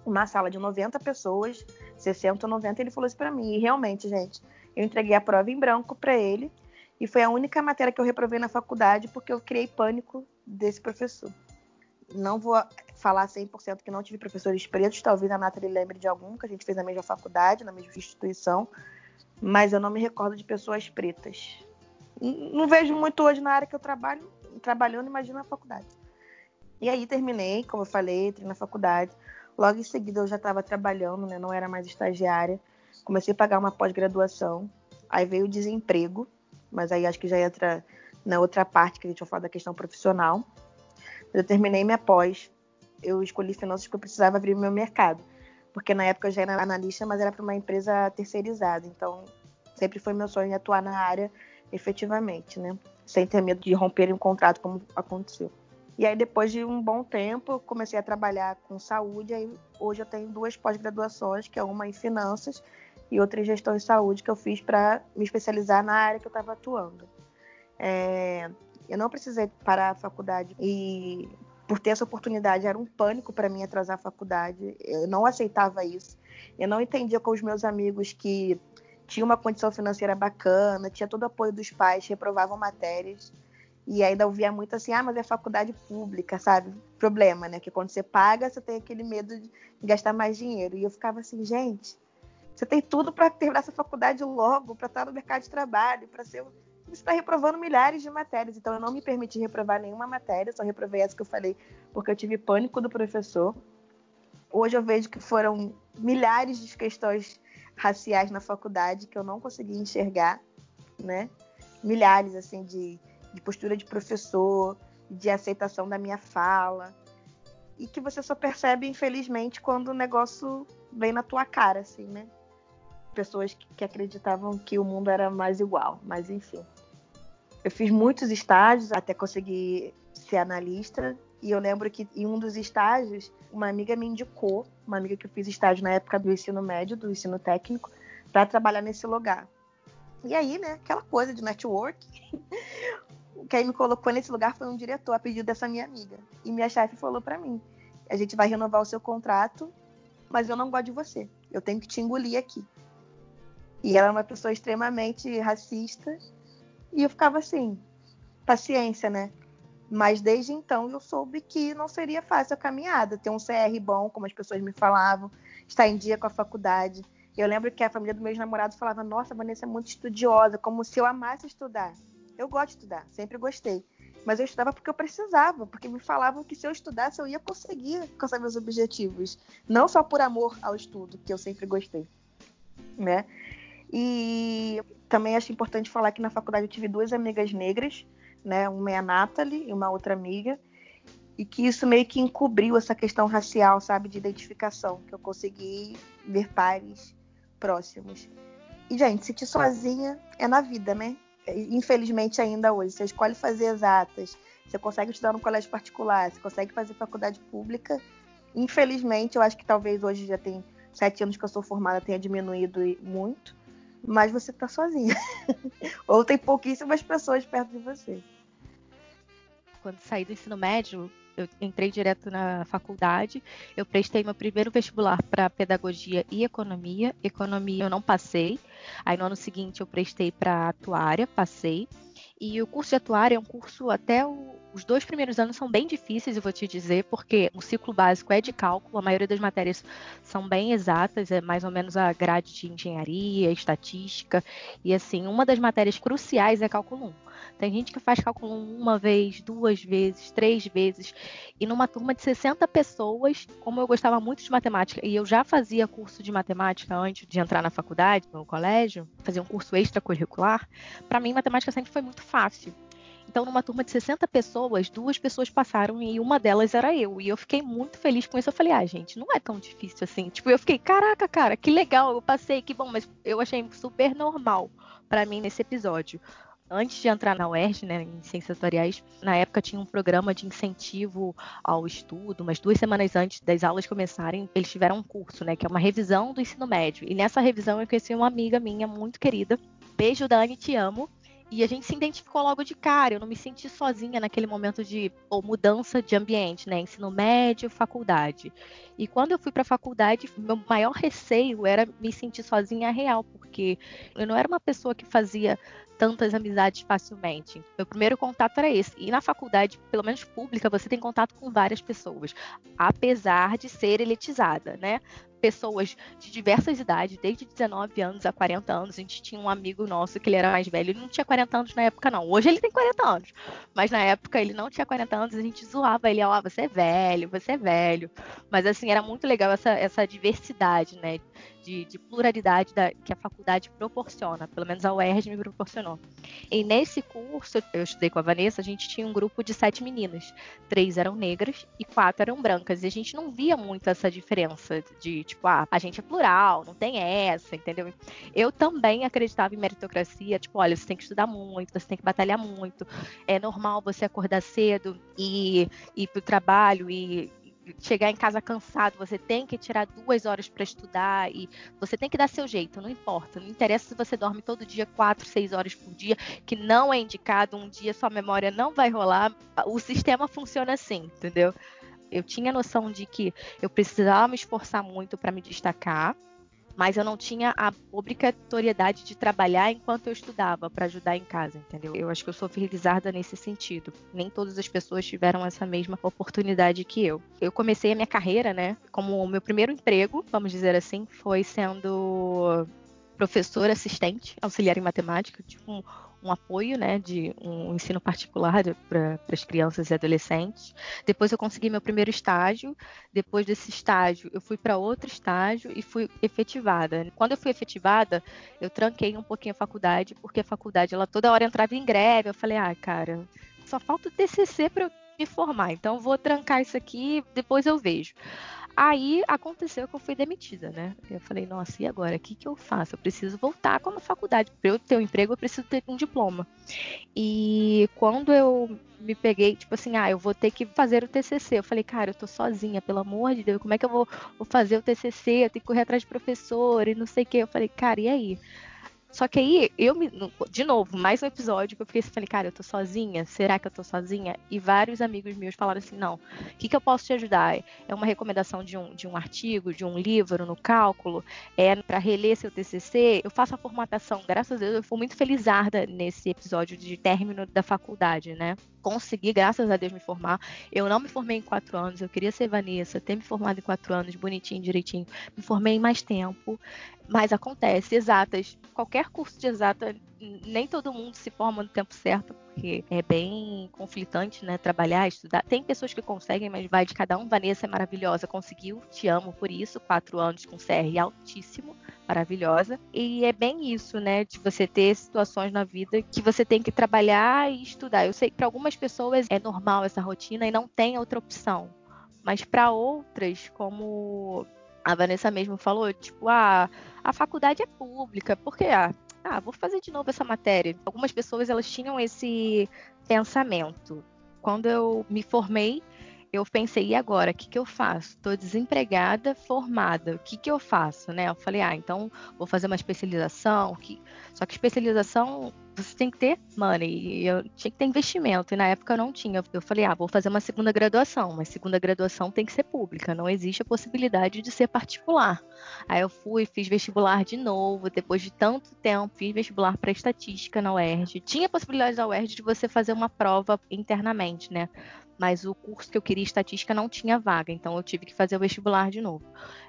Speaker 3: Uma sala de 90 pessoas, 60 ou 90, ele falou isso para mim. E realmente, gente, eu entreguei a prova em branco para ele, e foi a única matéria que eu reprovei na faculdade porque eu criei pânico desse professor. Não vou falar 100% que não tive professores pretos, talvez a Nathalie lembre de algum, que a gente fez na mesma faculdade, na mesma instituição, mas eu não me recordo de pessoas pretas não vejo muito hoje na área que eu trabalho, trabalhando, imagina na faculdade. E aí terminei, como eu falei, entrei na faculdade. Logo em seguida eu já estava trabalhando, né? Não era mais estagiária. Comecei a pagar uma pós-graduação. Aí veio o desemprego, mas aí acho que já entra na outra parte que a gente vai falar da questão profissional. Eu terminei minha pós. Eu escolhi finanças porque eu precisava abrir meu mercado. Porque na época eu já era analista, mas era para uma empresa terceirizada. Então, sempre foi meu sonho atuar na área efetivamente, né? Sem ter medo de romper um contrato como aconteceu. E aí, depois de um bom tempo, eu comecei a trabalhar com saúde. Aí, hoje eu tenho duas pós-graduações, que é uma em finanças e outra em gestão de saúde, que eu fiz para me especializar na área que eu estava atuando. É, eu não precisei parar a faculdade e, por ter essa oportunidade, era um pânico para mim atrasar a faculdade. Eu não aceitava isso. Eu não entendia com os meus amigos que tinha uma condição financeira bacana, tinha todo o apoio dos pais, reprovavam matérias. E ainda ouvia muito assim, ah, mas é faculdade pública, sabe? Problema, né? Que quando você paga, você tem aquele medo de gastar mais dinheiro. E eu ficava assim, gente, você tem tudo para terminar essa faculdade logo, para estar no mercado de trabalho, para ser. Está reprovando milhares de matérias. Então eu não me permiti reprovar nenhuma matéria, só reprovei essa que eu falei, porque eu tive pânico do professor. Hoje eu vejo que foram milhares de questões raciais na faculdade que eu não conseguia enxergar, né? Milhares, assim, de, de postura de professor, de aceitação da minha fala. E que você só percebe, infelizmente, quando o negócio vem na tua cara, assim, né? Pessoas que acreditavam que o mundo era mais igual, mas enfim. Eu fiz muitos estágios até conseguir ser analista e eu lembro que em um dos estágios, uma amiga me indicou, uma amiga que eu fiz estágio na época do ensino médio, do ensino técnico, para trabalhar nesse lugar. E aí, né, aquela coisa de network. Quem me colocou nesse lugar foi um diretor a pedido dessa minha amiga. E minha chefe falou para mim: a gente vai renovar o seu contrato, mas eu não gosto de você. Eu tenho que te engolir aqui. E ela é uma pessoa extremamente racista. E eu ficava assim, paciência, né? Mas desde então eu soube que não seria fácil a caminhada, ter um CR bom, como as pessoas me falavam, estar em dia com a faculdade. Eu lembro que a família do meu namorado falava: Nossa, Vanessa é muito estudiosa, como se eu amasse estudar. Eu gosto de estudar, sempre gostei. mas eu estudava porque eu precisava, porque me falavam que se eu estudasse eu ia conseguir alcançar meus objetivos, não só por amor ao estudo, que eu sempre gostei, né? E também acho importante falar que na faculdade eu tive duas amigas negras, né? Uma é a Nathalie e uma outra amiga, e que isso meio que encobriu essa questão racial, sabe, de identificação, que eu consegui ver pares próximos. E, gente, sentir sozinha é na vida, né? Infelizmente, ainda hoje. Você escolhe fazer exatas, você consegue estudar no colégio particular, você consegue fazer faculdade pública. Infelizmente, eu acho que talvez hoje já tem sete anos que eu sou formada, tenha diminuído muito. Mas você tá sozinha. Ou tem pouquíssimas pessoas perto de você.
Speaker 5: Quando saí do ensino médio, eu entrei direto na faculdade. Eu prestei meu primeiro vestibular para pedagogia e economia. Economia eu não passei. Aí no ano seguinte eu prestei para atuária, passei. E o curso de atuária é um curso até o, os dois primeiros anos são bem difíceis, eu vou te dizer, porque o ciclo básico é de cálculo, a maioria das matérias são bem exatas, é mais ou menos a grade de engenharia, estatística, e assim, uma das matérias cruciais é cálculo 1. Tem gente que faz cálculo uma vez, duas vezes, três vezes. E numa turma de 60 pessoas, como eu gostava muito de matemática e eu já fazia curso de matemática antes de entrar na faculdade, no colégio, fazia um curso extracurricular, para mim matemática sempre foi muito fácil. Então, numa turma de 60 pessoas, duas pessoas passaram e uma delas era eu. E eu fiquei muito feliz com isso. Eu falei, ah, gente, não é tão difícil assim. Tipo, eu fiquei, caraca, cara, que legal, eu passei, que bom, mas eu achei super normal para mim nesse episódio antes de entrar na UERJ, né, em Ciências Atuariais, na época tinha um programa de incentivo ao estudo, mas duas semanas antes das aulas começarem, eles tiveram um curso, né, que é uma revisão do ensino médio. E nessa revisão eu conheci uma amiga minha muito querida. Beijo, Dani, te amo. E a gente se identificou logo de cara. Eu não me senti sozinha naquele momento de ou mudança de ambiente, né? Ensino médio, faculdade. E quando eu fui para a faculdade, meu maior receio era me sentir sozinha real, porque eu não era uma pessoa que fazia tantas amizades facilmente. Meu primeiro contato era esse. E na faculdade, pelo menos pública, você tem contato com várias pessoas, apesar de ser elitizada, né? pessoas de diversas idades, desde 19 anos a 40 anos. A gente tinha um amigo nosso que ele era mais velho, ele não tinha 40 anos na época, não. Hoje ele tem 40 anos. Mas na época ele não tinha 40 anos, a gente zoava ele, ó, oh, você é velho, você é velho. Mas assim, era muito legal essa, essa diversidade, né? De, de pluralidade da, que a faculdade proporciona, pelo menos a UERJ me proporcionou. E nesse curso, eu estudei com a Vanessa, a gente tinha um grupo de sete meninas. Três eram negras e quatro eram brancas. E a gente não via muito essa diferença de tipo, ah, a gente é plural, não tem essa, entendeu? Eu também acreditava em meritocracia, tipo, olha, você tem que estudar muito, você tem que batalhar muito. É normal você acordar cedo e ir pro trabalho e chegar em casa cansado, você tem que tirar duas horas para estudar e você tem que dar seu jeito, não importa. Não interessa se você dorme todo dia quatro, seis horas por dia, que não é indicado, um dia sua memória não vai rolar. O sistema funciona assim, entendeu? eu tinha noção de que eu precisava me esforçar muito para me destacar, mas eu não tinha a obrigatoriedade de trabalhar enquanto eu estudava para ajudar em casa, entendeu? Eu acho que eu sou felizarda nesse sentido. Nem todas as pessoas tiveram essa mesma oportunidade que eu. Eu comecei a minha carreira, né, como o meu primeiro emprego, vamos dizer assim, foi sendo professora assistente, auxiliar em matemática, tipo um, apoio, né, de um ensino particular para as crianças e adolescentes. Depois eu consegui meu primeiro estágio. Depois desse estágio, eu fui para outro estágio e fui efetivada. Quando eu fui efetivada, eu tranquei um pouquinho a faculdade, porque a faculdade ela toda hora entrava em greve. Eu falei, ah, cara, só falta o TCC para eu me formar. Então vou trancar isso aqui, depois eu vejo. Aí aconteceu que eu fui demitida, né? Eu falei, nossa, e agora? O que, que eu faço? Eu preciso voltar com a faculdade. Para eu ter um emprego, eu preciso ter um diploma. E quando eu me peguei, tipo assim, ah, eu vou ter que fazer o TCC. Eu falei, cara, eu tô sozinha, pelo amor de Deus, como é que eu vou, vou fazer o TCC? Eu tenho que correr atrás de professor e não sei o quê. Eu falei, cara, e aí? Só que aí, eu me. De novo, mais um episódio que eu fiquei assim, falei, cara, eu tô sozinha? Será que eu tô sozinha? E vários amigos meus falaram assim: não, o que, que eu posso te ajudar? É uma recomendação de um, de um artigo, de um livro no cálculo? É para reler seu TCC? Eu faço a formatação. Graças a Deus, eu fui muito felizarda nesse episódio de término da faculdade, né? consegui, graças a Deus, me formar. Eu não me formei em quatro anos, eu queria ser Vanessa, ter me formado em quatro anos, bonitinho, direitinho. Me formei em mais tempo, mas acontece, exatas. Qualquer qualquer curso de exata, nem todo mundo se forma no tempo certo, porque é bem conflitante, né? Trabalhar, estudar. Tem pessoas que conseguem, mas vai de cada um. Vanessa é maravilhosa, conseguiu, te amo por isso. Quatro anos com CR altíssimo, maravilhosa. E é bem isso, né? De você ter situações na vida que você tem que trabalhar e estudar. Eu sei que para algumas pessoas é normal essa rotina e não tem outra opção. Mas para outras, como a Vanessa mesmo falou, tipo, ah, a faculdade é pública, porque ah, ah, vou fazer de novo essa matéria. Algumas pessoas elas tinham esse pensamento. Quando eu me formei, eu pensei, e agora? O que, que eu faço? Estou desempregada, formada. O que, que eu faço? Né? Eu falei, ah, então vou fazer uma especialização. Que... Só que especialização você tem que ter money, eu tinha que ter investimento, e na época eu não tinha. Eu falei, ah, vou fazer uma segunda graduação, mas segunda graduação tem que ser pública, não existe a possibilidade de ser particular. Aí eu fui, fiz vestibular de novo, depois de tanto tempo, fiz vestibular para estatística na UERJ. Tinha possibilidade na UERJ de você fazer uma prova internamente, né? Mas o curso que eu queria, estatística, não tinha vaga, então eu tive que fazer o vestibular de novo.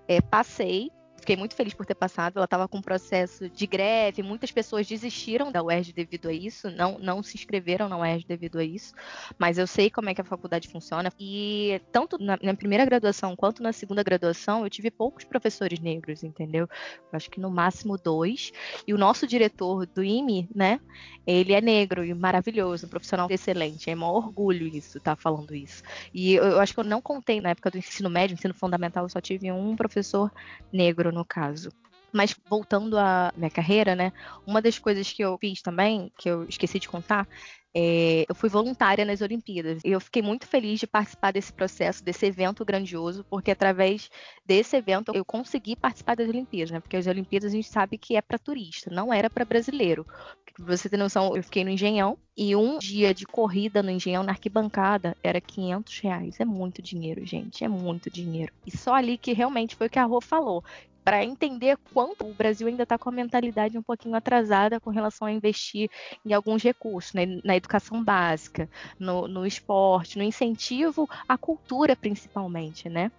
Speaker 5: É, passei, fiquei muito feliz por ter passado. Ela estava com um processo de greve, muitas pessoas desistiram da UERJ devido a isso, não, não se inscreveram na UERJ devido a isso, mas eu sei como é que a faculdade funciona. E tanto na, na primeira graduação quanto na segunda graduação, eu tive poucos professores negros, entendeu? Eu acho que no máximo dois. E o nosso diretor do IME, né, ele é negro e maravilhoso, um profissional excelente. É um orgulho isso, tá falando isso. E eu, eu acho que eu não contei na época do ensino médio, ensino fundamental, eu só tive um professor negro no caso. Mas voltando à minha carreira, né? Uma das coisas que eu fiz também, que eu esqueci de contar, é, eu fui voluntária nas Olimpíadas. E eu fiquei muito feliz de participar desse processo, desse evento grandioso, porque através desse evento eu consegui participar das Olimpíadas, né? Porque as Olimpíadas a gente sabe que é para turista, não era para brasileiro. Pra você ter noção, eu fiquei no Engenhão e um dia de corrida no Engenhão, na arquibancada, era 500 reais. É muito dinheiro, gente. É muito dinheiro. E só ali que realmente foi o que a Rô falou para entender quanto o Brasil ainda está com a mentalidade um pouquinho atrasada com relação a investir em alguns recursos, né? na educação básica, no, no esporte, no incentivo à cultura principalmente, né?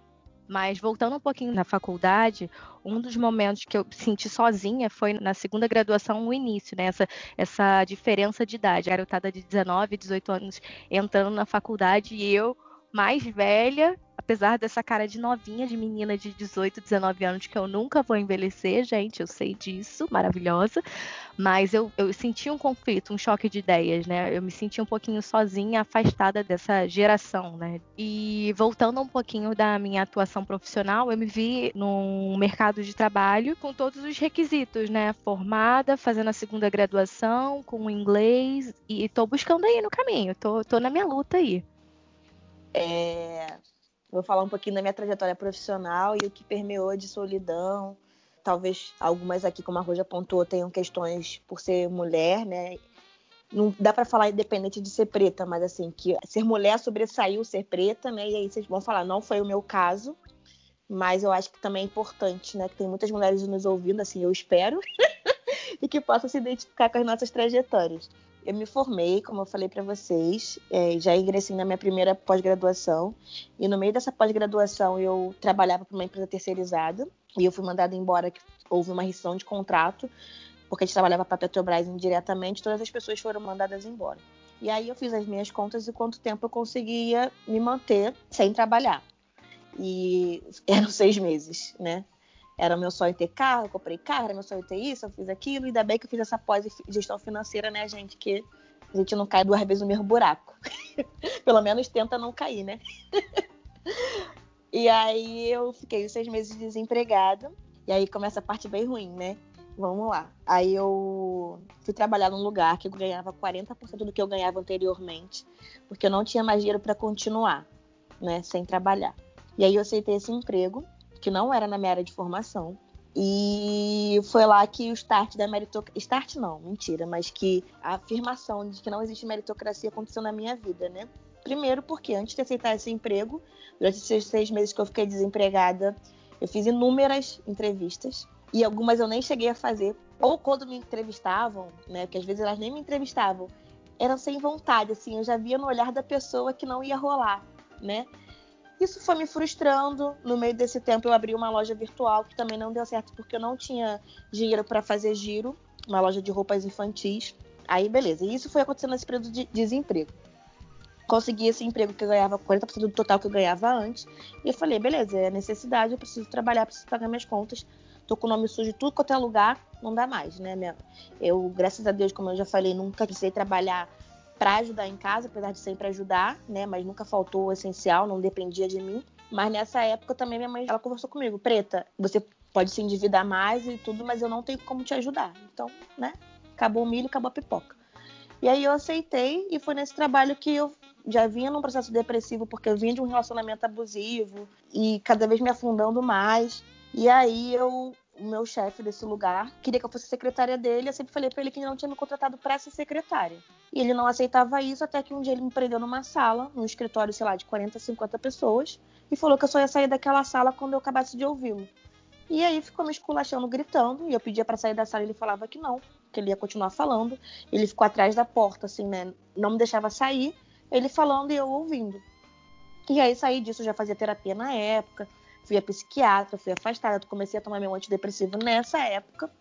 Speaker 5: Mas voltando um pouquinho na faculdade, um dos momentos que eu senti sozinha foi na segunda graduação, no início, né? Essa, essa diferença de idade. A garotada de 19, 18 anos entrando na faculdade e eu mais velha, apesar dessa cara de novinha, de menina de 18, 19 anos, que eu nunca vou envelhecer, gente, eu sei disso, maravilhosa. Mas eu, eu senti um conflito, um choque de ideias, né? Eu me senti um pouquinho sozinha, afastada dessa geração, né? E voltando um pouquinho da minha atuação profissional, eu me vi num mercado de trabalho com todos os requisitos, né? Formada, fazendo a segunda graduação, com inglês, e tô buscando aí no caminho, tô, tô na minha luta aí.
Speaker 3: É, vou falar um pouquinho da minha trajetória profissional e o que permeou de solidão. Talvez algumas aqui, como a Roja apontou, tenham questões por ser mulher, né? Não dá para falar independente de ser preta, mas assim, que ser mulher sobressaiu ser preta, né? E aí vocês vão falar, não foi o meu caso, mas eu acho que também é importante, né? Que tem muitas mulheres nos ouvindo, assim, eu espero, e que possam se identificar com as nossas trajetórias. Eu me formei, como eu falei para vocês, é, já ingressei na minha primeira pós-graduação e no meio dessa pós-graduação eu trabalhava para uma empresa terceirizada e eu fui mandada embora, que houve uma rescisão de contrato porque a gente trabalhava para a Petrobras indiretamente, todas as pessoas foram mandadas embora. E aí eu fiz as minhas contas e quanto tempo eu conseguia me manter sem trabalhar. E eram seis meses, né? Era meu sonho ter carro, eu comprei carro, era meu sonho ter isso, eu fiz aquilo, e ainda bem que eu fiz essa pós-gestão financeira, né, gente? Que a gente não cai duas vezes no mesmo buraco. Pelo menos tenta não cair, né? e aí eu fiquei seis meses desempregada, e aí começa a parte bem ruim, né? Vamos lá. Aí eu fui trabalhar num lugar que eu ganhava 40% do que eu ganhava anteriormente, porque eu não tinha mais dinheiro para continuar, né, sem trabalhar. E aí eu aceitei esse emprego que não era na minha área de formação. E foi lá que o start da meritocracia. Start não, mentira, mas que a afirmação de que não existe meritocracia aconteceu na minha vida, né? Primeiro, porque antes de aceitar esse emprego, durante esses seis meses que eu fiquei desempregada, eu fiz inúmeras entrevistas. E algumas eu nem cheguei a fazer. Ou quando me entrevistavam, né? Porque às vezes elas nem me entrevistavam. Eram sem vontade, assim. Eu já via no olhar da pessoa que não ia rolar, né? Isso foi me frustrando. No meio desse tempo, eu abri uma loja virtual que também não deu certo porque eu não tinha dinheiro para fazer giro. uma loja de roupas infantis. Aí, beleza. E isso foi acontecendo nesse período de desemprego. Consegui esse emprego que eu ganhava 40% do total que eu ganhava antes. E eu falei, beleza, é necessidade, eu preciso trabalhar, preciso pagar minhas contas. Tô com o nome sujo tudo quanto é lugar, não dá mais, né? Eu, graças a Deus, como eu já falei, nunca precisei trabalhar para ajudar em casa, apesar de sempre ajudar, né? Mas nunca faltou o essencial, não dependia de mim. Mas nessa época também minha mãe, ela conversou comigo, Preta, você pode se endividar mais e tudo, mas eu não tenho como te ajudar. Então, né? Acabou o milho, acabou a pipoca. E aí eu aceitei e foi nesse trabalho que eu já vinha num processo depressivo porque eu vinha de um relacionamento abusivo e cada vez me afundando mais. E aí eu o meu chefe desse lugar queria que eu fosse secretária dele. Eu sempre falei para ele que ele não tinha me contratado para ser secretária. E ele não aceitava isso até que um dia ele me prendeu numa sala, num escritório, sei lá, de 40, 50 pessoas, e falou que eu só ia sair daquela sala quando eu acabasse de ouvi-lo. E aí ficou me esculachando, gritando, e eu pedia para sair da sala e ele falava que não, que ele ia continuar falando. Ele ficou atrás da porta, assim, né? Não me deixava sair, ele falando e eu ouvindo. E aí saí disso, já fazia terapia na época, fui a psiquiatra, fui afastada, comecei a tomar meu antidepressivo nessa época.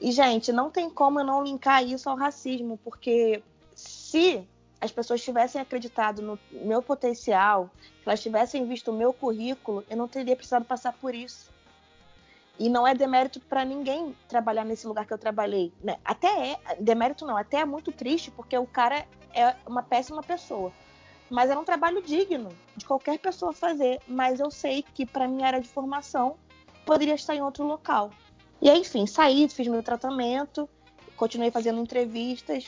Speaker 3: E, gente, não tem como eu não linkar isso ao racismo, porque se as pessoas tivessem acreditado no meu potencial, se elas tivessem visto o meu currículo, eu não teria precisado passar por isso. E não é demérito para ninguém trabalhar nesse lugar que eu trabalhei. Né? Até é, demérito não, até é muito triste, porque o cara é uma péssima pessoa. Mas era um trabalho digno de qualquer pessoa fazer. Mas eu sei que para minha área de formação poderia estar em outro local. E aí, enfim, saí, fiz meu tratamento, continuei fazendo entrevistas.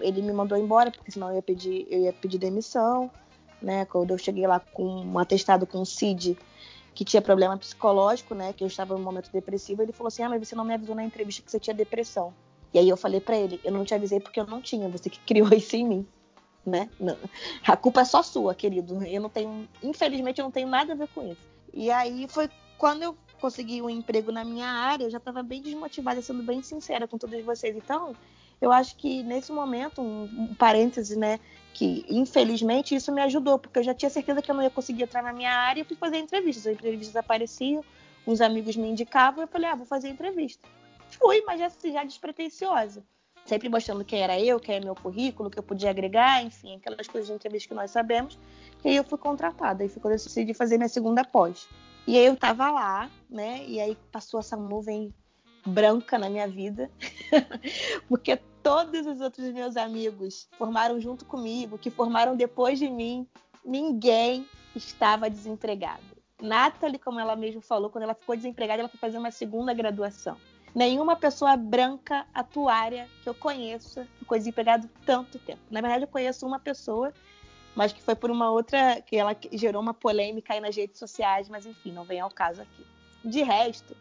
Speaker 3: ele me mandou embora, porque senão eu ia pedir, eu ia pedir demissão. Né? Quando eu cheguei lá com um atestado com o CID, que tinha problema psicológico, né? Que eu estava em um momento depressivo, ele falou assim: Ah, mas você não me avisou na entrevista que você tinha depressão. E aí eu falei para ele: Eu não te avisei porque eu não tinha, você que criou isso em mim né? Não. A culpa é só sua, querido. Eu não tenho, infelizmente, eu não tenho nada a ver com isso. E aí foi quando eu consegui um emprego na minha área, eu já estava bem desmotivada, sendo bem sincera com todos vocês. Então, eu acho que nesse momento, um, um parêntese, né? Que infelizmente isso me ajudou, porque eu já tinha certeza que eu não ia conseguir entrar na minha área e fui fazer entrevistas. As entrevistas apareciam, uns amigos me indicavam, eu falei, ah, vou fazer entrevista. Fui, mas já, já despretensiosa sempre mostrando quem era eu, quem é meu currículo, que eu podia agregar, enfim, aquelas coisas de entrevista que nós sabemos. E aí eu fui contratada, e foi quando eu decidi fazer minha segunda pós. E aí eu tava lá, né? E aí passou essa nuvem branca na minha vida, porque todos os outros meus amigos formaram junto comigo, que formaram depois de mim, ninguém estava desempregado. Nathalie, como ela mesma falou, quando ela ficou desempregada, ela foi fazer uma segunda graduação nenhuma pessoa branca atuária que eu conheça ficou desempregado tanto tempo. Na verdade, eu conheço uma pessoa, mas que foi por uma outra, que ela gerou uma polêmica aí nas redes sociais, mas enfim, não vem ao caso aqui. De resto,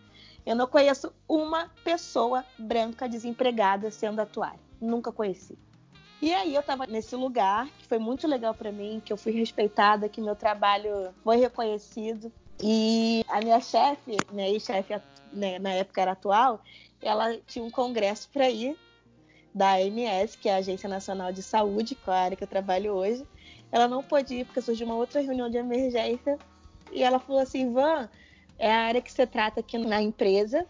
Speaker 3: eu não conheço uma pessoa branca desempregada sendo atuária. Nunca conheci. E aí eu estava nesse lugar, que foi muito legal para mim, que eu fui respeitada, que meu trabalho foi reconhecido. E a minha chefe, minha ex-chefe né, na época era atual, ela tinha um congresso para ir da ANS, que é a Agência Nacional de Saúde, com a área que eu trabalho hoje. Ela não pôde ir porque surgiu uma outra reunião de emergência e ela falou assim: Van, é a área que você trata aqui na empresa.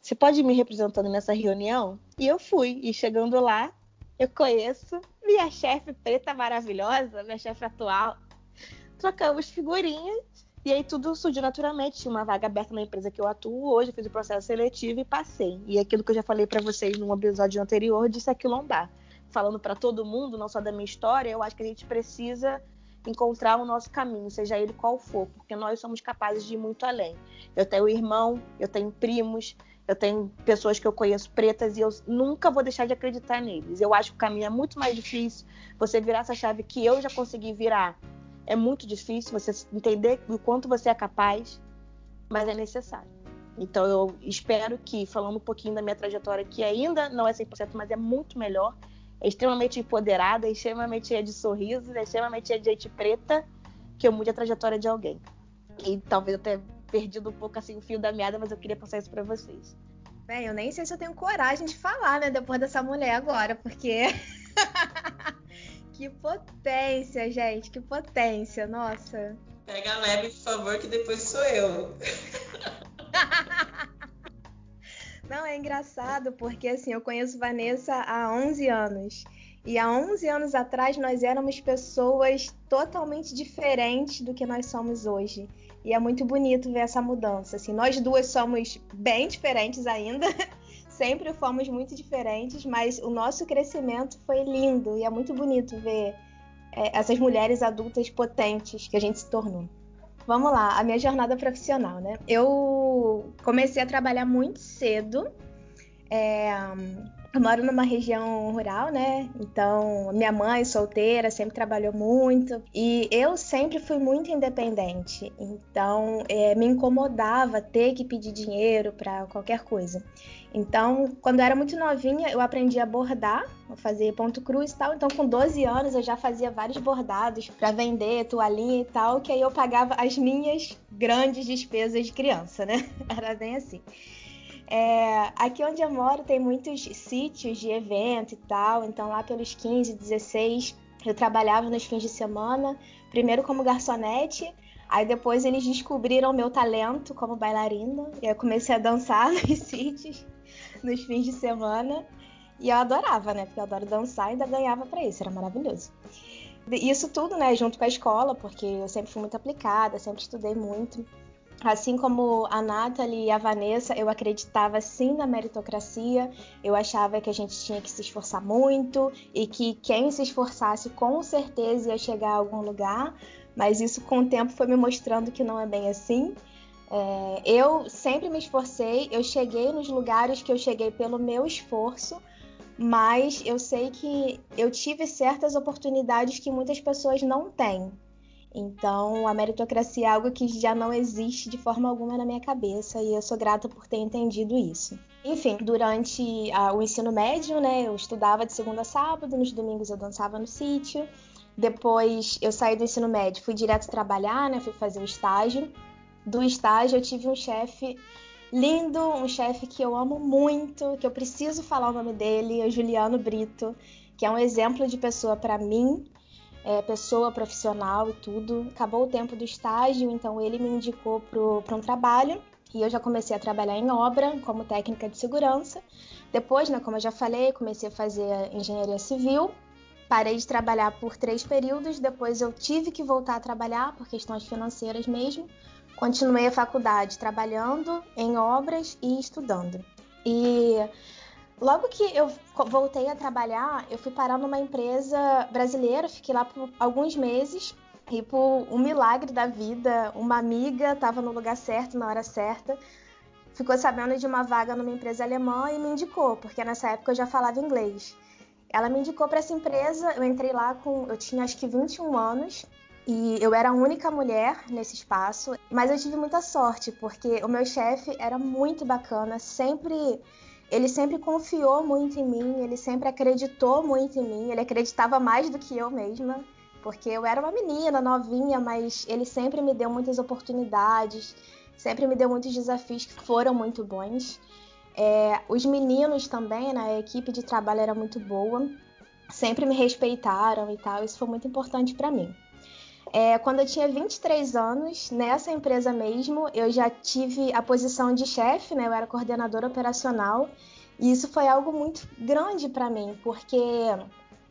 Speaker 3: Você pode ir me representando nessa reunião? E eu fui. E chegando lá, eu conheço minha chefe preta maravilhosa, minha chefe atual. Trocamos figurinhas e aí tudo surgiu naturalmente. Tinha uma vaga aberta na empresa que eu atuo hoje, fiz o processo seletivo e passei. E aquilo que eu já falei para vocês num episódio anterior disse aquilombar. Falando para todo mundo, não só da minha história, eu acho que a gente precisa encontrar o nosso caminho, seja ele qual for, porque nós somos capazes de ir muito além. Eu tenho irmão, eu tenho primos, eu tenho pessoas que eu conheço pretas e eu nunca vou deixar de acreditar neles. Eu acho que o caminho é muito mais difícil. Você virar essa chave que eu já consegui virar é muito difícil você entender o quanto você é capaz, mas é necessário. Então eu espero que, falando um pouquinho da minha trajetória, que ainda não é 100%, mas é muito melhor, é extremamente empoderada, é extremamente cheia de sorrisos, é extremamente cheia de gente preta, que eu mude a trajetória de alguém. E talvez eu tenha perdido um pouco assim o fio da meada, mas eu queria passar isso para vocês.
Speaker 1: Bem, eu nem sei se eu tenho coragem de falar, né, depois dessa mulher agora, porque Que potência, gente, que potência, nossa.
Speaker 4: Pega leve, por favor, que depois sou eu.
Speaker 1: Não, é engraçado porque assim, eu conheço Vanessa há 11 anos. E há 11 anos atrás nós éramos pessoas totalmente diferentes do que nós somos hoje. E é muito bonito ver essa mudança. Assim, nós duas somos bem diferentes ainda. Sempre fomos muito diferentes, mas o nosso crescimento foi lindo e é muito bonito ver é, essas mulheres adultas potentes que a gente se tornou. Vamos lá, a minha jornada profissional, né? Eu comecei a trabalhar muito cedo. É, eu moro numa região rural, né? Então, minha mãe, solteira, sempre trabalhou muito. E eu sempre fui muito independente. Então, é, me incomodava ter que pedir dinheiro para qualquer coisa. Então, quando eu era muito novinha, eu aprendi a bordar, a fazer ponto cruz e tal. Então, com 12 anos, eu já fazia vários bordados para vender, toalhinha e tal, que aí eu pagava as minhas grandes despesas de criança, né? Era bem assim. É, aqui onde eu moro tem muitos sítios de evento e tal, então lá pelos 15, 16 eu trabalhava nos fins de semana, primeiro como garçonete, aí depois eles descobriram meu talento como bailarina, e eu comecei a dançar nos sítios, nos fins de semana, e eu adorava, né? Porque eu adoro dançar e ainda ganhava para isso, era maravilhoso. Isso tudo, né, junto com a escola, porque eu sempre fui muito aplicada, sempre estudei muito. Assim como a Nathalie e a Vanessa, eu acreditava sim na meritocracia, eu achava que a gente tinha que se esforçar muito e que quem se esforçasse com certeza ia chegar a algum lugar, mas isso com o tempo foi me mostrando que não é bem assim. É, eu sempre me esforcei, eu cheguei nos lugares que eu cheguei pelo meu esforço, mas eu sei que eu tive certas oportunidades que muitas pessoas não têm. Então, a meritocracia é algo que já não existe de forma alguma na minha cabeça e eu sou grata por ter entendido isso. Enfim, durante a, o ensino médio, né, eu estudava de segunda a sábado, nos domingos eu dançava no sítio. Depois eu saí do ensino médio, fui direto trabalhar, né, fui fazer o estágio. Do estágio eu tive um chefe lindo, um chefe que eu amo muito, que eu preciso falar o nome dele, é o Juliano Brito, que é um exemplo de pessoa para mim é, pessoa profissional e tudo. Acabou o tempo do estágio, então ele me indicou para um trabalho e eu já comecei a trabalhar em obra como técnica de segurança. Depois, né, como eu já falei, comecei a fazer engenharia civil. Parei de trabalhar por três períodos, depois eu tive que voltar a trabalhar por questões financeiras mesmo. Continuei a faculdade trabalhando em obras e estudando. E Logo que eu voltei a trabalhar, eu fui parar numa empresa brasileira, fiquei lá por alguns meses. E por um milagre da vida, uma amiga estava no lugar certo, na hora certa, ficou sabendo de uma vaga numa empresa alemã e me indicou, porque nessa época eu já falava inglês. Ela me indicou para essa empresa, eu entrei lá com. Eu tinha acho que 21 anos e eu era a única mulher nesse espaço, mas eu tive muita sorte, porque o meu chefe era muito bacana, sempre ele sempre confiou muito em mim, ele sempre acreditou muito em mim, ele acreditava mais do que eu mesma, porque eu era uma menina novinha, mas ele sempre me deu muitas oportunidades, sempre me deu muitos desafios que foram muito bons. É, os meninos também, né, a equipe de trabalho era muito boa, sempre me respeitaram e tal, isso foi muito importante para mim. É, quando eu tinha 23 anos, nessa empresa mesmo, eu já tive a posição de chefe, né? Eu era coordenadora operacional. E isso foi algo muito grande para mim, porque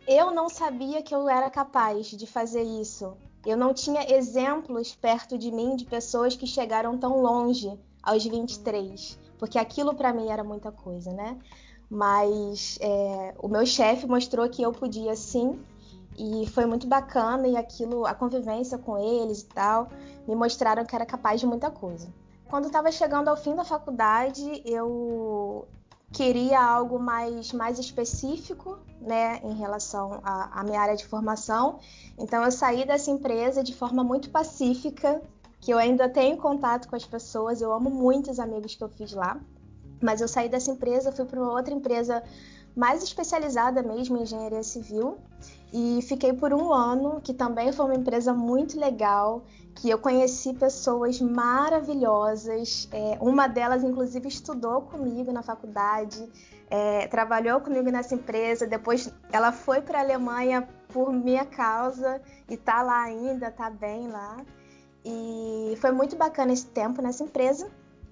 Speaker 1: eu não sabia que eu era capaz de fazer isso. Eu não tinha exemplos perto de mim de pessoas que chegaram tão longe aos 23, porque aquilo para mim era muita coisa, né? Mas é, o meu chefe mostrou que eu podia sim e foi muito bacana e aquilo, a convivência com eles e tal, me mostraram que era capaz de muita coisa. Quando estava chegando ao fim da faculdade, eu queria algo mais, mais específico, né, em relação à, minha área de formação. Então eu saí dessa empresa de forma muito pacífica, que eu ainda tenho contato com as pessoas, eu amo muito os amigos que eu fiz lá. Mas eu saí dessa empresa, fui para uma outra empresa mais especializada mesmo em engenharia civil e fiquei por um ano, que também foi uma empresa muito legal, que eu conheci pessoas maravilhosas. É, uma delas, inclusive, estudou comigo na faculdade, é, trabalhou comigo nessa empresa. Depois, ela foi para a Alemanha por minha causa e tá lá ainda, tá bem lá. E foi muito bacana esse tempo nessa empresa.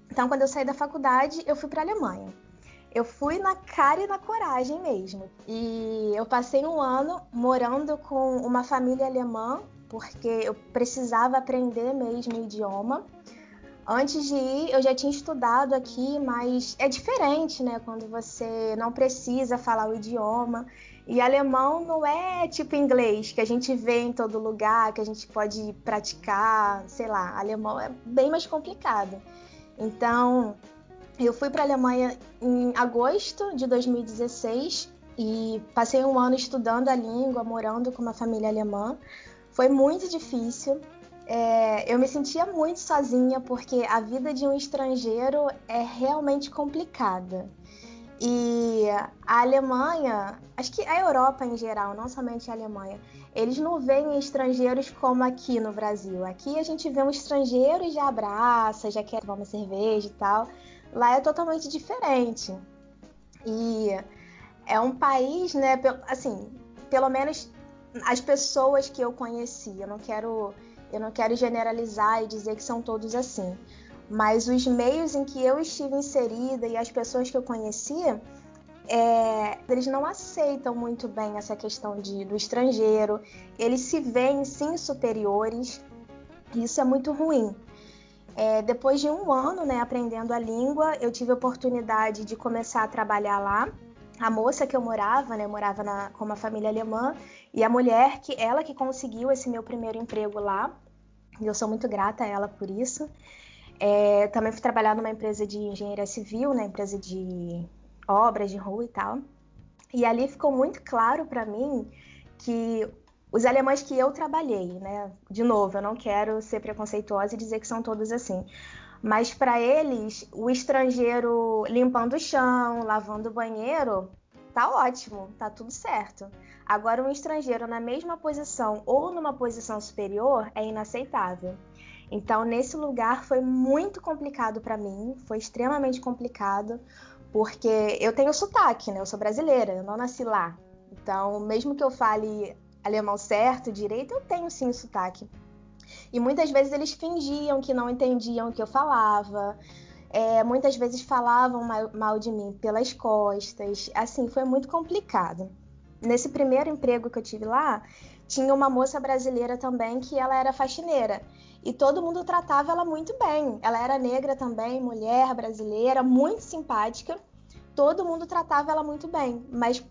Speaker 1: Então, quando eu saí da faculdade, eu fui para a Alemanha. Eu fui na cara e na coragem mesmo. E eu passei um ano morando com uma família alemã, porque eu precisava aprender mesmo o idioma. Antes de ir, eu já tinha estudado aqui, mas é diferente, né? Quando você não precisa falar o idioma. E alemão não é tipo inglês, que a gente vê em todo lugar, que a gente pode praticar, sei lá. Alemão é bem mais complicado. Então, eu fui para a Alemanha em agosto de 2016 e passei um ano estudando a língua, morando com uma família alemã. Foi muito difícil. É, eu me sentia muito sozinha porque a vida de um estrangeiro é realmente complicada. E a Alemanha, acho que a Europa em geral, não somente a Alemanha, eles não veem estrangeiros como aqui no Brasil. Aqui a gente vê um estrangeiro e já abraça, já quer tomar uma cerveja e tal. Lá é totalmente diferente. E é um país, né, assim, pelo menos as pessoas que eu conheci, eu não quero eu não quero generalizar e dizer que são todos assim, mas os meios em que eu estive inserida e as pessoas que eu conhecia, é, eles não aceitam muito bem essa questão de, do estrangeiro, eles se veem sim superiores, e isso é muito ruim. É, depois de um ano né, aprendendo a língua, eu tive a oportunidade de começar a trabalhar lá. A moça que eu morava, né, eu morava na, com uma família alemã, e a mulher que ela que conseguiu esse meu primeiro emprego lá, e eu sou muito grata a ela por isso. É, também fui trabalhar numa empresa de engenharia civil, né, empresa de obras de rua e tal. E ali ficou muito claro para mim que os alemães que eu trabalhei, né, de novo, eu não quero ser preconceituosa e dizer que são todos assim, mas para eles, o estrangeiro limpando o chão, lavando o banheiro, tá ótimo, tá tudo certo. Agora, um estrangeiro na mesma posição ou numa posição superior é inaceitável. Então, nesse lugar foi muito complicado para mim, foi extremamente complicado, porque eu tenho sotaque, né? Eu sou brasileira, eu não nasci lá. Então, mesmo que eu fale alemão certo, direito, eu tenho sim o sotaque. E muitas vezes eles fingiam que não entendiam o que eu falava. É, muitas vezes falavam mal, de mim pelas costas. Assim, foi muito complicado. Nesse primeiro emprego que eu tive lá, tinha uma moça brasileira também que ela era faxineira e todo mundo tratava ela muito bem. Ela era negra também, mulher brasileira, muito simpática. Todo mundo tratava ela muito bem, mas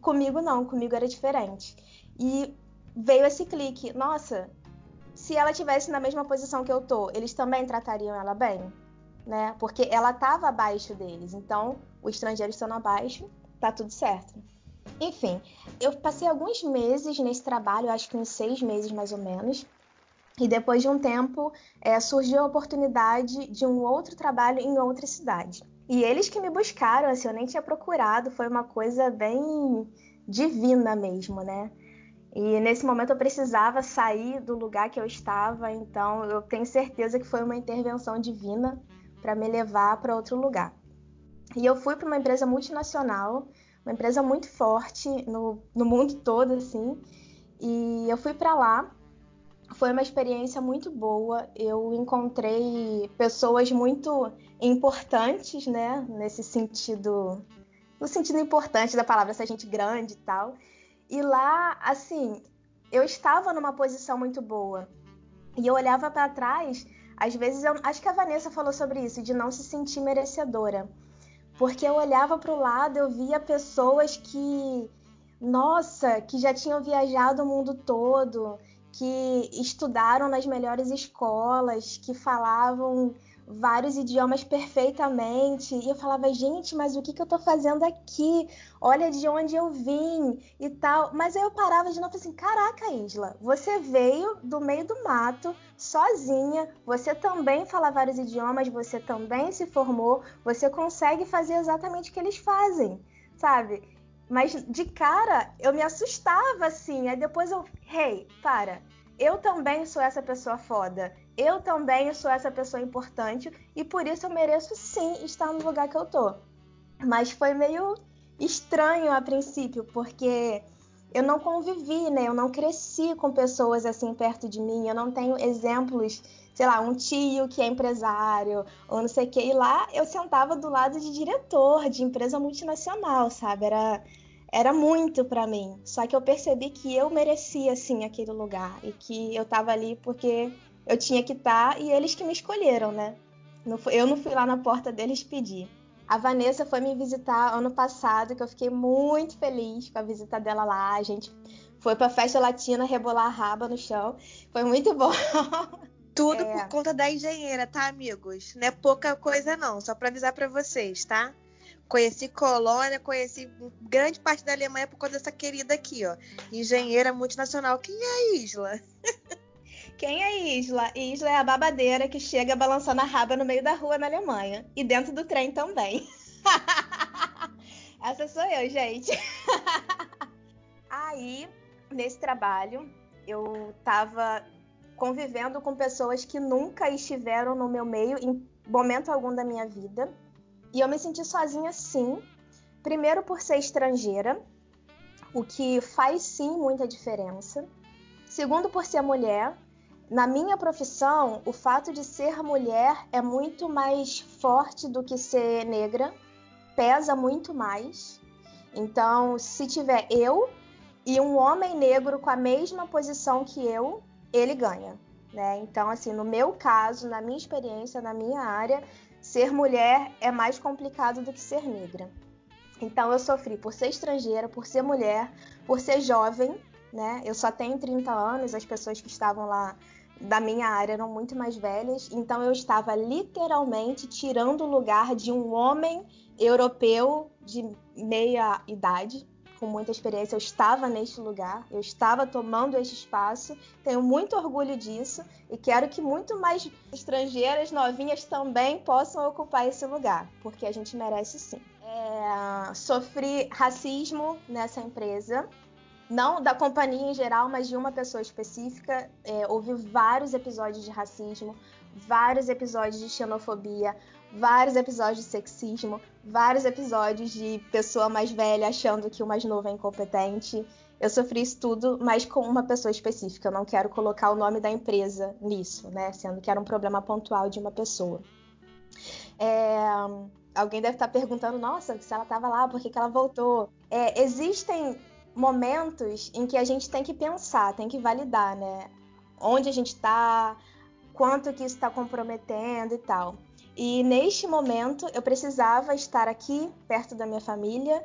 Speaker 1: comigo não, comigo era diferente. E veio esse clique, nossa, se ela tivesse na mesma posição que eu tô, eles também tratariam ela bem, né? Porque ela estava abaixo deles. Então, o estrangeiro estando abaixo, tá tudo certo. Enfim, eu passei alguns meses nesse trabalho, acho que uns seis meses mais ou menos. E depois de um tempo, é, surgiu a oportunidade de um outro trabalho em outra cidade. E eles que me buscaram, assim, eu nem tinha procurado, foi uma coisa bem divina mesmo, né? E nesse momento eu precisava sair do lugar que eu estava, então eu tenho certeza que foi uma intervenção divina para me levar para outro lugar. E eu fui para uma empresa multinacional, uma empresa muito forte no, no mundo todo, assim. E eu fui para lá foi uma experiência muito boa. Eu encontrei pessoas muito importantes, né? Nesse sentido, no sentido importante da palavra, essa gente grande e tal. E lá, assim, eu estava numa posição muito boa. E eu olhava para trás, às vezes eu acho que a Vanessa falou sobre isso, de não se sentir merecedora. Porque eu olhava para o lado, eu via pessoas que nossa, que já tinham viajado o mundo todo, que estudaram nas melhores escolas, que falavam vários idiomas perfeitamente. E eu falava, gente, mas o que, que eu tô fazendo aqui? Olha de onde eu vim e tal. Mas aí eu parava de novo assim: caraca, Isla, você veio do meio do mato, sozinha, você também fala vários idiomas, você também se formou, você consegue fazer exatamente o que eles fazem, sabe? Mas de cara eu me assustava assim. Aí depois eu, hey, para. Eu também sou essa pessoa foda. Eu também sou essa pessoa importante e por isso eu mereço sim estar no lugar que eu tô. Mas foi meio estranho a princípio, porque eu não convivi, né? Eu não cresci com pessoas assim perto de mim. Eu não tenho exemplos sei lá, um tio que é empresário, ou não sei o quê. E lá eu sentava do lado de diretor de empresa multinacional, sabe? Era, era muito para mim. Só que eu percebi que eu merecia, sim, aquele lugar. E que eu tava ali porque eu tinha que estar tá, e eles que me escolheram, né? Eu não fui lá na porta deles pedir. A Vanessa foi me visitar ano passado, que eu fiquei muito feliz com a visita dela lá. A gente foi pra festa latina rebolar a raba no chão. Foi muito bom.
Speaker 3: Tudo é... por conta da engenheira, tá, amigos? Não é pouca coisa, não. Só pra avisar para vocês, tá? Conheci Colônia, conheci grande parte da Alemanha por conta dessa querida aqui, ó. Engenheira multinacional. Quem é a Isla?
Speaker 1: Quem é Isla? Isla é a babadeira que chega balançando a raba no meio da rua na Alemanha. E dentro do trem também. Essa sou eu, gente. Aí, nesse trabalho, eu tava convivendo com pessoas que nunca estiveram no meu meio em momento algum da minha vida. E eu me senti sozinha sim. Primeiro por ser estrangeira, o que faz sim muita diferença. Segundo por ser mulher, na minha profissão, o fato de ser mulher é muito mais forte do que ser negra, pesa muito mais. Então, se tiver eu e um homem negro com a mesma posição que eu, ele ganha. Né? Então, assim, no meu caso, na minha experiência, na minha área, ser mulher é mais complicado do que ser negra. Então, eu sofri por ser estrangeira, por ser mulher, por ser jovem, né? Eu só tenho 30 anos, as pessoas que estavam lá da minha área eram muito mais velhas, então eu estava literalmente tirando o lugar de um homem europeu de meia idade, com muita experiência. Eu estava neste lugar, eu estava tomando este espaço, tenho muito orgulho disso e quero que muito mais estrangeiras novinhas também possam ocupar esse lugar, porque a gente merece sim. É, sofri racismo nessa empresa não da companhia em geral, mas de uma pessoa específica. É, houve vários episódios de racismo, vários episódios de xenofobia, vários episódios de sexismo, vários episódios de pessoa mais velha achando que o mais novo é incompetente. Eu sofri isso tudo, mas com uma pessoa específica. Eu não quero colocar o nome da empresa nisso, né? Sendo que era um problema pontual de uma pessoa. É, alguém deve estar perguntando, nossa, se ela estava lá, por que, que ela voltou? É, existem momentos em que a gente tem que pensar, tem que validar, né? Onde a gente está, quanto que isso está comprometendo e tal. E neste momento eu precisava estar aqui, perto da minha família,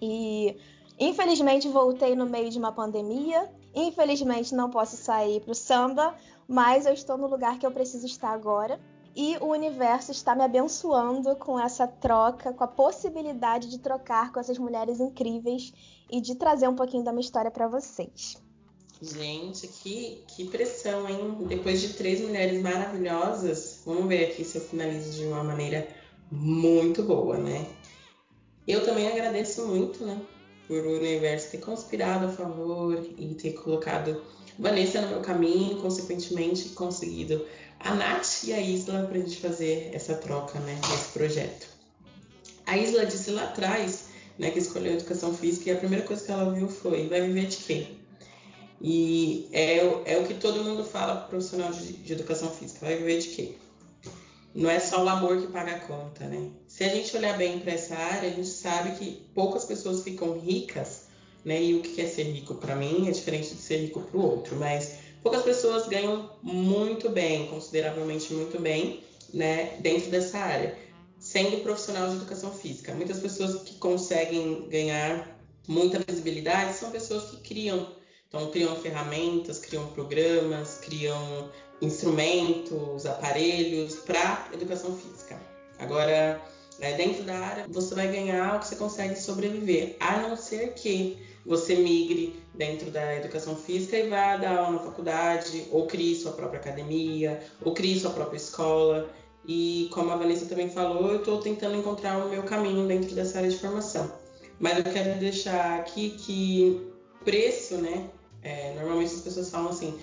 Speaker 1: e infelizmente voltei no meio de uma pandemia. Infelizmente não posso sair para o samba, mas eu estou no lugar que eu preciso estar agora. E o universo está me abençoando com essa troca, com a possibilidade de trocar com essas mulheres incríveis e de trazer um pouquinho da minha história para vocês.
Speaker 4: Gente, que, que pressão, hein? Depois de três mulheres maravilhosas, vamos ver aqui se eu finalizo de uma maneira muito boa, né? Eu também agradeço muito, né? Por o universo ter conspirado a favor e ter colocado Vanessa no meu caminho, consequentemente conseguido a Nath e a Isla para a gente fazer essa troca, né, nesse projeto. A Isla disse lá atrás, né, que escolheu educação física e a primeira coisa que ela viu foi: vai viver de quê? E é, é o que todo mundo fala para profissional de, de educação física: vai viver de quê? Não é só o amor que paga a conta, né? Se a gente olhar bem para essa área, a gente sabe que poucas pessoas ficam ricas, né? E o que é ser rico para mim é diferente de ser rico para o outro, mas poucas pessoas ganham muito bem, consideravelmente muito bem, né, dentro dessa área, sendo profissional de educação física. Muitas pessoas que conseguem ganhar muita visibilidade são pessoas que criam, então criam ferramentas, criam programas, criam instrumentos, aparelhos para educação física. Agora, né, dentro da área, você vai ganhar o que você consegue sobreviver, a não ser que você migre dentro da educação física e vá dar aula na faculdade, ou crie sua própria academia, ou crie sua própria escola. E como a Vanessa também falou, eu estou tentando encontrar o meu caminho dentro dessa área de formação. Mas eu quero deixar aqui que preço, né? É, normalmente as pessoas falam assim,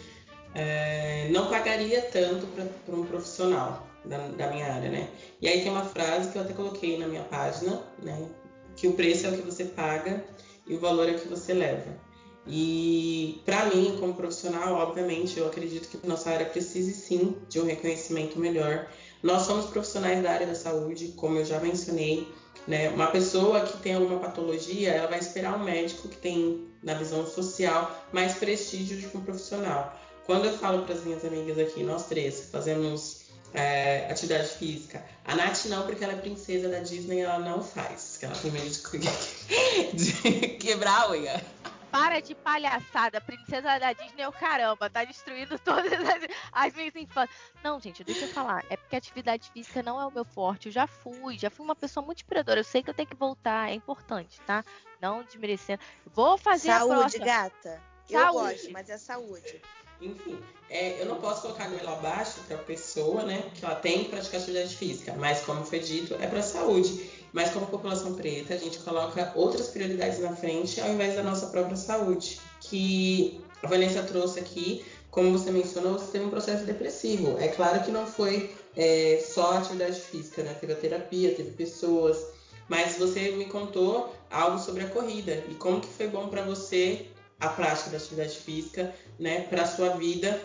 Speaker 4: é, não pagaria tanto para um profissional da, da, minha área, né? E aí tem uma frase que eu até coloquei na minha página, né? Que o preço é o que você paga e o valor é que você leva. E para mim, como profissional, obviamente, eu acredito que nossa área precise sim de um reconhecimento melhor. Nós somos profissionais da área da saúde, como eu já mencionei. Né? Uma pessoa que tem alguma patologia, ela vai esperar um médico que tem, na visão social, mais prestígio do que um profissional. Quando eu falo para as minhas amigas aqui, nós três fazemos é, atividade física, a Nath não, porque ela é princesa da Disney, ela não faz, porque ela tem medo de, de quebrar a unha
Speaker 5: para de palhaçada. Princesa da Disney é o caramba, tá destruindo todas as, as minhas infâncias. Não, gente, deixa eu falar. É porque atividade física não é o meu forte. Eu já fui, já fui uma pessoa muito inspiradora. Eu sei que eu tenho que voltar, é importante, tá? Não desmerecendo. Vou fazer
Speaker 6: saúde,
Speaker 5: a
Speaker 6: Saúde, gata. Eu saúde. gosto, mas é saúde.
Speaker 4: Enfim, é, eu não posso colocar goela abaixo para a pessoa, né, que ela tem que praticar atividade física, mas como foi dito, é para saúde. Mas como população preta, a gente coloca outras prioridades na frente ao invés da nossa própria saúde, que a Vanessa trouxe aqui, como você mencionou, você teve um processo depressivo. É claro que não foi é, só atividade física, né? Teve a terapia, teve pessoas, mas você me contou algo sobre a corrida e como que foi bom para você a prática da atividade física, né, para sua vida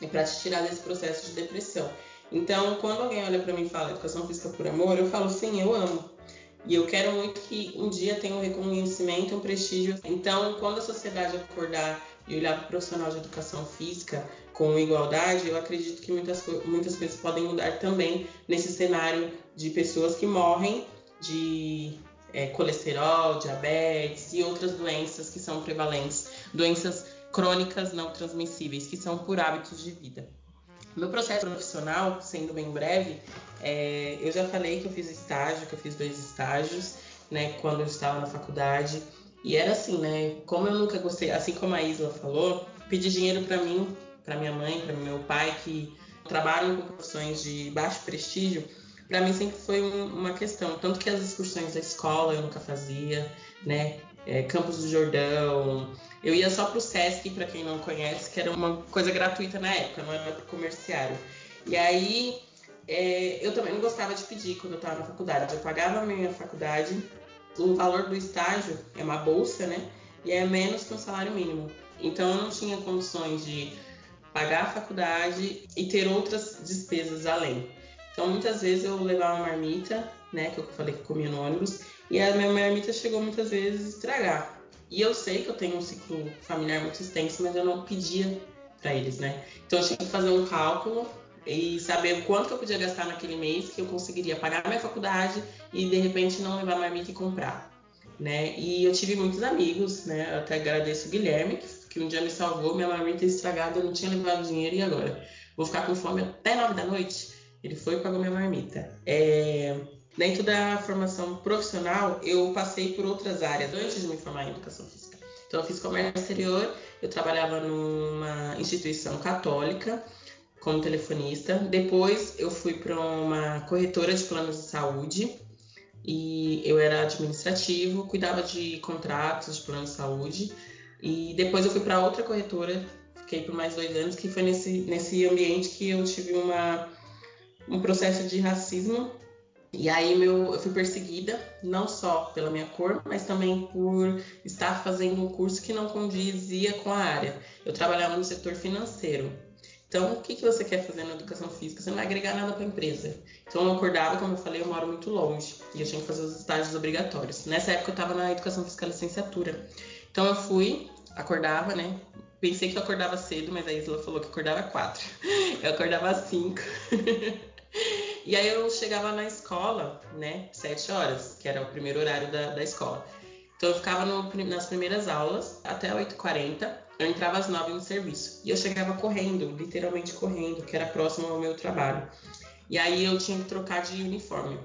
Speaker 4: e para te tirar desse processo de depressão. Então, quando alguém olha para mim e fala educação física por amor, eu falo sim, eu amo. E eu quero muito que um dia tenha um reconhecimento, um prestígio. Então, quando a sociedade acordar e olhar para o profissional de educação física com igualdade, eu acredito que muitas, muitas coisas podem mudar também nesse cenário de pessoas que morrem de é, colesterol, diabetes e outras doenças que são prevalentes, doenças crônicas não transmissíveis, que são por hábitos de vida. Meu processo profissional, sendo bem breve, é, eu já falei que eu fiz estágio, que eu fiz dois estágios, né, quando eu estava na faculdade. E era assim, né? Como eu nunca gostei, assim como a Isla falou, pedir dinheiro para mim, para minha mãe, para meu pai, que trabalham com profissões de baixo prestígio, para mim sempre foi um, uma questão. Tanto que as excursões da escola eu nunca fazia, né? É, Campos do Jordão. Eu ia só pro Sesc, para quem não conhece, que era uma coisa gratuita na época, não era pro comerciário. E aí é, eu também não gostava de pedir quando eu estava na faculdade. Eu pagava a minha faculdade, o valor do estágio é uma bolsa, né? E é menos que um salário mínimo. Então eu não tinha condições de pagar a faculdade e ter outras despesas além. Então muitas vezes eu levava uma marmita, né, que eu falei que comia no ônibus, e a minha marmita chegou muitas vezes a estragar. E eu sei que eu tenho um ciclo familiar muito extenso, mas eu não pedia para eles, né? Então eu tinha que fazer um cálculo e saber quanto que eu podia gastar naquele mês que eu conseguiria pagar minha faculdade e de repente não levar marmita e comprar, né? E eu tive muitos amigos, né? Eu até agradeço o Guilherme que, que um dia me salvou, minha marmita estragada, eu não tinha levado dinheiro e agora vou ficar com fome até nove da noite. Ele foi e pagou minha marmita. É, dentro da formação profissional, eu passei por outras áreas antes de me formar em educação física. Então, eu fiz comércio exterior, eu trabalhava numa instituição católica como telefonista. Depois, eu fui para uma corretora de planos de saúde e eu era administrativo, cuidava de contratos de plano de saúde. E depois, eu fui para outra corretora, fiquei por mais dois anos, que foi nesse, nesse ambiente que eu tive uma um processo de racismo. E aí meu, eu fui perseguida, não só pela minha cor, mas também por estar fazendo um curso que não condizia com a área. Eu trabalhava no setor financeiro. Então, o que, que você quer fazer na educação física? Você não vai agregar nada para a empresa. Então, eu acordava, como eu falei, eu moro muito longe e eu tinha que fazer os estágios obrigatórios. Nessa época, eu estava na educação física licenciatura. Então, eu fui, acordava, né? Pensei que eu acordava cedo, mas a Isla falou que acordava quatro. Eu acordava às cinco. E aí eu chegava na escola, né, sete horas, que era o primeiro horário da, da escola. Então eu ficava no, nas primeiras aulas até 8h40, eu entrava às 9 no serviço. E eu chegava correndo, literalmente correndo, que era próximo ao meu trabalho. E aí eu tinha que trocar de uniforme.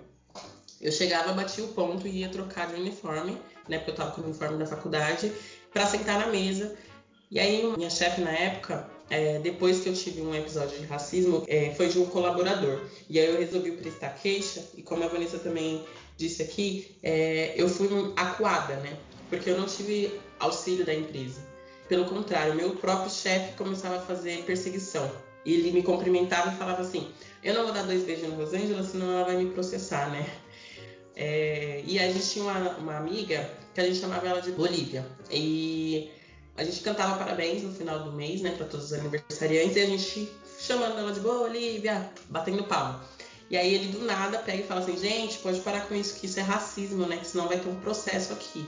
Speaker 4: Eu chegava, batia o ponto e ia trocar de uniforme, né, porque eu tava com o uniforme da faculdade, para sentar na mesa. E aí minha chefe na época, é, depois que eu tive um episódio de racismo, é, foi de um colaborador. E aí eu resolvi prestar queixa, e como a Vanessa também disse aqui, é, eu fui acuada, né? Porque eu não tive auxílio da empresa. Pelo contrário, meu próprio chefe começava a fazer perseguição. Ele me cumprimentava e falava assim: Eu não vou dar dois beijos na Rosângela, senão ela vai me processar, né? É, e a gente tinha uma, uma amiga que a gente chamava ela de Bolívia. E a gente cantava parabéns no final do mês, né, para todos os aniversariantes, e a gente chamando ela de boa, Olivia, batendo palma. E aí ele do nada pega e fala assim, gente, pode parar com isso, que isso é racismo, né? Que senão vai ter um processo aqui.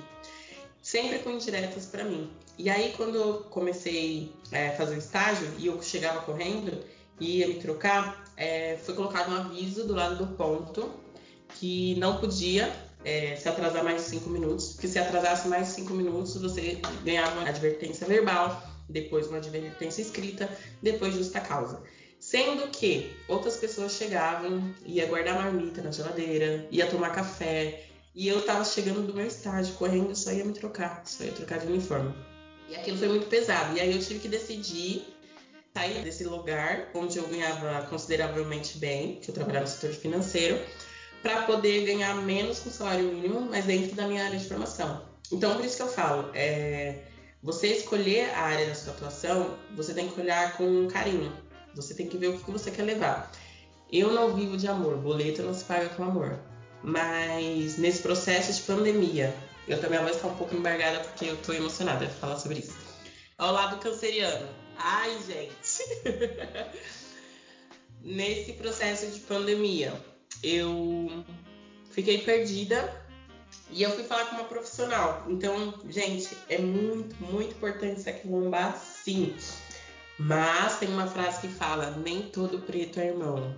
Speaker 4: Sempre com indiretas para mim. E aí quando eu comecei é, a fazer o estágio e eu chegava correndo e ia me trocar, é, foi colocado um aviso do lado do ponto que não podia é, se atrasar mais de cinco minutos, porque se atrasasse mais de cinco minutos você ganhava uma advertência verbal, depois uma advertência escrita, depois justa causa. Sendo que outras pessoas chegavam, ia guardar marmita na geladeira, ia tomar café, e eu tava chegando do meu estágio, correndo, só ia me trocar, só ia trocar de uniforme. E aquilo foi muito pesado. E aí eu tive que decidir sair desse lugar onde eu ganhava consideravelmente bem, que eu trabalhava no setor financeiro, para poder ganhar menos com salário mínimo, mas dentro da minha área de formação. Então, por isso que eu falo, é, você escolher a área da sua atuação, você tem que olhar com carinho. Você tem que ver o que você quer levar. Eu não vivo de amor, boleto não se paga com amor. Mas nesse processo de pandemia, eu também a voz está um pouco embargada porque eu estou emocionada de falar sobre isso. Ao lado canceriano. Ai, gente. nesse processo de pandemia, eu fiquei perdida e eu fui falar com uma profissional. Então, gente, é muito, muito importante aqui bombar sim. Mas tem uma frase que fala: nem todo preto é irmão.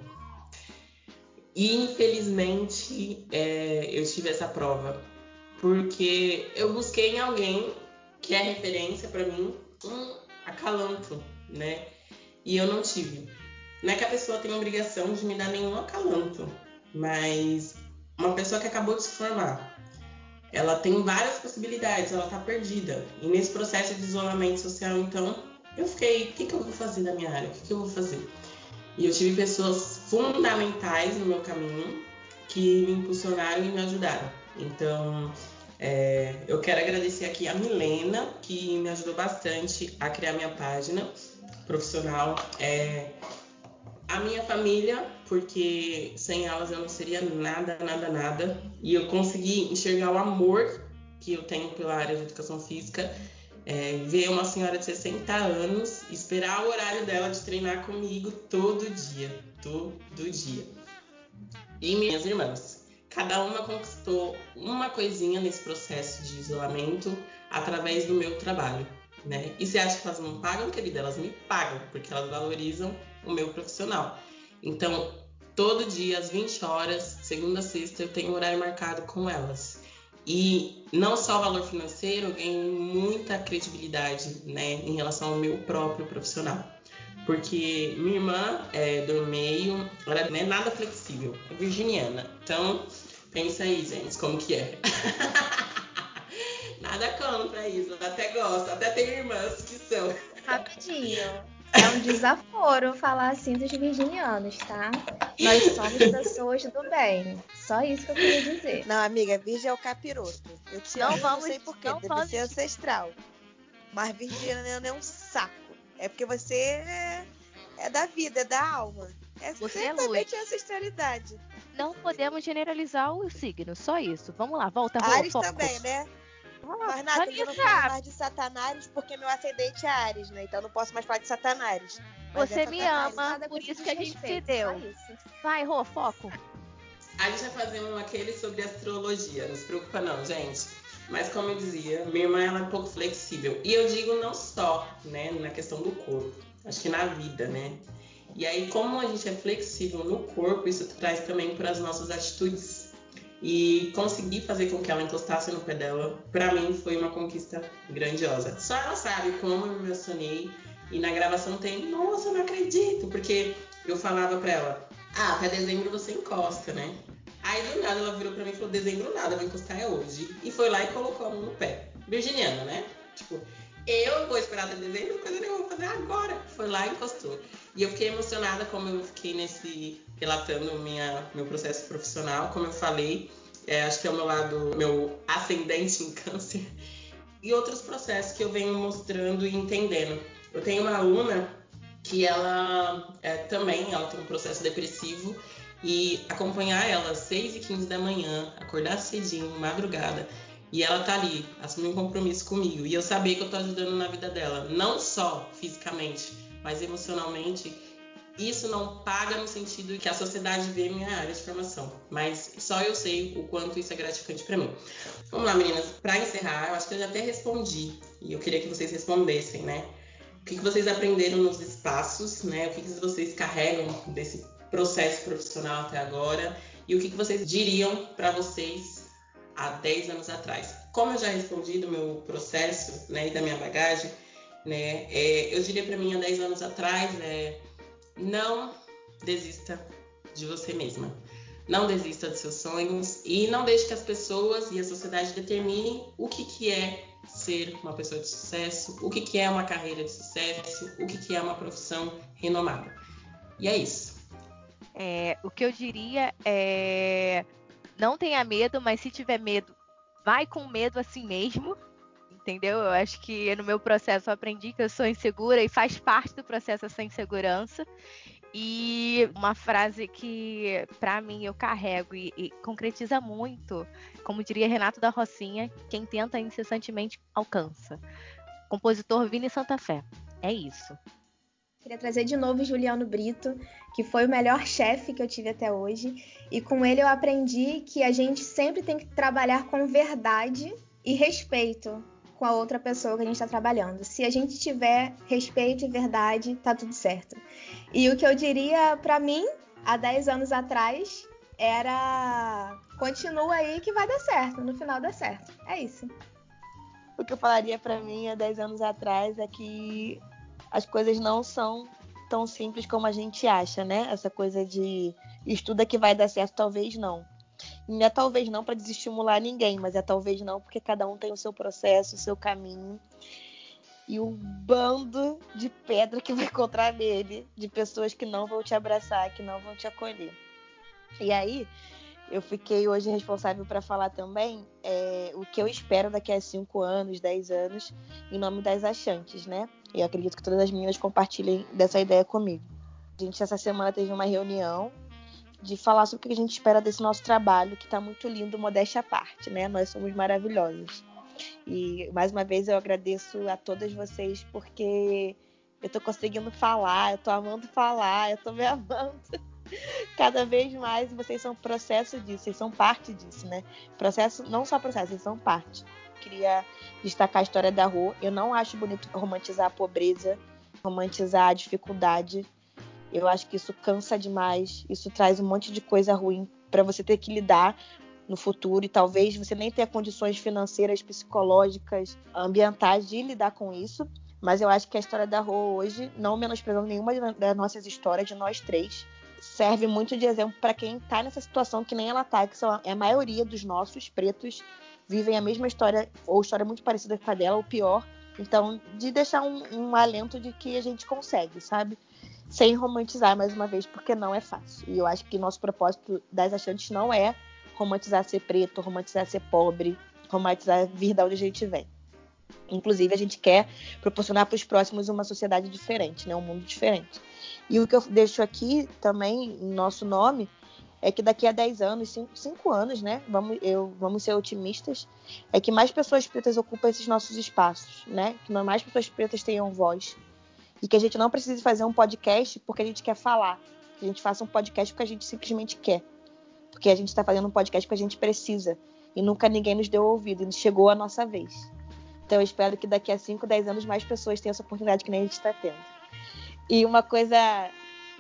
Speaker 4: E infelizmente é, eu tive essa prova, porque eu busquei em alguém que é referência para mim um acalanto, né? E eu não tive. Não é que a pessoa tenha obrigação de me dar nenhum acalanto, mas uma pessoa que acabou de se formar, ela tem várias possibilidades, ela tá perdida. E nesse processo de isolamento social, então, eu fiquei, o que, que eu vou fazer na minha área? O que, que eu vou fazer? E eu tive pessoas fundamentais no meu caminho que me impulsionaram e me ajudaram. Então, é, eu quero agradecer aqui a Milena, que me ajudou bastante a criar minha página profissional. É, a minha família, porque sem elas eu não seria nada, nada, nada. E eu consegui enxergar o amor que eu tenho pela área de educação física é, ver uma senhora de 60 anos esperar o horário dela de treinar comigo todo dia, todo dia. E minhas irmãs, cada uma conquistou uma coisinha nesse processo de isolamento através do meu trabalho, né? E você acha que elas não pagam, querida? Elas me pagam, porque elas valorizam o meu profissional. Então, todo dia, às 20 horas, segunda a sexta, eu tenho horário marcado com elas. E não só o valor financeiro, eu ganho muita credibilidade né, em relação ao meu próprio profissional. Porque minha irmã é do meio, ela não é nada flexível, é virginiana. Então, pensa aí, gente, como que é. nada contra isso, até gosto, até tenho irmãs que são.
Speaker 1: Rapidinho. É um desaforo falar assim dos virginianos, tá? Nós somos pessoas do bem. Só isso que eu queria dizer.
Speaker 6: Não, amiga, virgem é o capiroto. Eu te não amo, vamos, não sei porquê, deve vamos... ser ancestral. Mas virginiano é um saco. É porque você é, é da vida, é da alma. É você é luz. ancestralidade.
Speaker 5: Não podemos generalizar o signo, só isso. Vamos lá, volta,
Speaker 6: volta. Ares também, né? Mas nada, eu não falo mais de Satanás porque meu ascendente é Ares, né? Então não posso mais falar de Satanás.
Speaker 5: Você é me ama, por isso que a gente se deu. Vai, Rô, foco.
Speaker 4: A gente vai fazer um aquele sobre astrologia, não se preocupa não, gente. Mas como eu dizia, minha irmã ela é um pouco flexível. E eu digo não só, né, na questão do corpo, acho que na vida, né? E aí, como a gente é flexível no corpo, isso traz também para as nossas atitudes e conseguir fazer com que ela encostasse no pé dela, para mim foi uma conquista grandiosa. Só ela sabe como eu me emocionei e na gravação tem, nossa, não acredito, porque eu falava para ela, ah, até dezembro você encosta, né? Aí do nada ela virou para mim e falou, dezembro nada, vou encostar é hoje. E foi lá e colocou a mão no pé. Virginiana, né? Tipo, eu vou esperar até dezembro, coisa nenhuma, vou fazer agora. Foi lá e encostou. E eu fiquei emocionada como eu fiquei nesse relatando minha, meu processo profissional, como eu falei, é, acho que é o meu lado, meu ascendente em câncer, e outros processos que eu venho mostrando e entendendo. Eu tenho uma aluna que ela é, também ela tem um processo depressivo e acompanhar ela às 6 e 15 da manhã, acordar cedinho, madrugada, e ela tá ali, assumindo um compromisso comigo, e eu saber que eu tô ajudando na vida dela, não só fisicamente, mas emocionalmente, isso não paga no sentido que a sociedade vê minha área de formação, mas só eu sei o quanto isso é gratificante para mim. Vamos lá, meninas, para encerrar, eu acho que eu já até respondi. E eu queria que vocês respondessem, né? O que, vocês aprenderam nos espaços, né? O que, vocês carregam desse processo profissional até agora? E o que vocês diriam para vocês há 10 anos atrás? Como eu já respondi do meu processo né, e da minha bagagem, né, é, eu diria para mim há 10 anos atrás é não desista de você mesma. Não desista dos seus sonhos e não deixe que as pessoas e a sociedade determinem o que, que é ser uma pessoa de sucesso, o que, que é uma carreira de sucesso, o que, que é uma profissão renomada. E é isso.
Speaker 5: É, o que eu diria é não tenha medo, mas se tiver medo, vai com medo assim mesmo. Entendeu? Eu acho que no meu processo eu aprendi que eu sou insegura e faz parte do processo essa insegurança. E uma frase que, para mim, eu carrego e, e, concretiza muito, como diria Renato da Rocinha, quem tenta incessantemente alcança. Compositor Vini Santa Fé. É isso.
Speaker 1: Queria trazer de novo Juliano Brito, que foi o melhor chefe que eu tive até hoje. E com ele eu aprendi que a gente sempre tem que trabalhar com verdade e respeito com a outra pessoa que a gente está trabalhando. Se a gente tiver respeito e verdade, tá tudo certo. E o que eu diria para mim, há 10 anos atrás, era continua aí que vai dar certo, no final dá certo. É isso.
Speaker 3: O que eu falaria para mim há 10 anos atrás é que as coisas não são tão simples como a gente acha, né? Essa coisa de estuda que vai dar certo, talvez não. Não é talvez não para desestimular ninguém, mas é talvez não porque cada um tem o seu processo, o seu caminho. E o bando de pedra que vai encontrar nele, de pessoas que não vão te abraçar, que não vão te acolher. E aí, eu fiquei hoje responsável para falar também é, o que eu espero daqui a 5 anos, 10 anos, em nome das achantes, né? E acredito que todas as meninas compartilhem dessa ideia comigo. A gente, essa semana, teve uma reunião de falar sobre o que a gente espera desse nosso trabalho, que está muito lindo, modéstia à parte, né? Nós somos maravilhosos. E mais uma vez eu agradeço a todas vocês porque eu estou conseguindo falar, eu estou amando falar, eu estou me amando cada vez mais. Vocês são processo disso, vocês são parte disso, né? Processo, não só processo, vocês são parte. Queria destacar a história da Rô. Eu não acho bonito romantizar a pobreza, romantizar a dificuldade. Eu acho que isso cansa demais, isso traz um monte de coisa ruim para você ter que lidar no futuro e talvez você nem tenha condições financeiras, psicológicas, ambientais de lidar com isso. Mas eu acho que a história da Rô hoje, não menosprezando nenhuma das nossas histórias, de nós três, serve muito de exemplo para quem está nessa situação que nem ela está, que são a maioria dos nossos pretos vivem a mesma história, ou história muito parecida com a dela, ou pior. Então, de deixar um, um alento de que a gente consegue, sabe? sem romantizar mais uma vez, porque não é fácil. E eu acho que nosso propósito das achantes não é romantizar ser preto, romantizar ser pobre, romantizar vir da onde a gente vem. Inclusive, a gente quer proporcionar para os próximos uma sociedade diferente, né? um mundo diferente. E o que eu deixo aqui também, em nosso nome, é que daqui a 10 anos, 5 anos, né? Vamos, eu, vamos ser otimistas, é que mais pessoas pretas ocupem esses nossos espaços, né? Que mais pessoas pretas tenham voz, e que a gente não precise fazer um podcast porque a gente quer falar. Que a gente faça um podcast porque a gente simplesmente quer. Porque a gente está fazendo um podcast porque a gente precisa. E nunca ninguém nos deu ouvido. E chegou a nossa vez. Então eu espero que daqui a 5, 10 anos mais pessoas tenham essa oportunidade que nem a gente está tendo. E uma coisa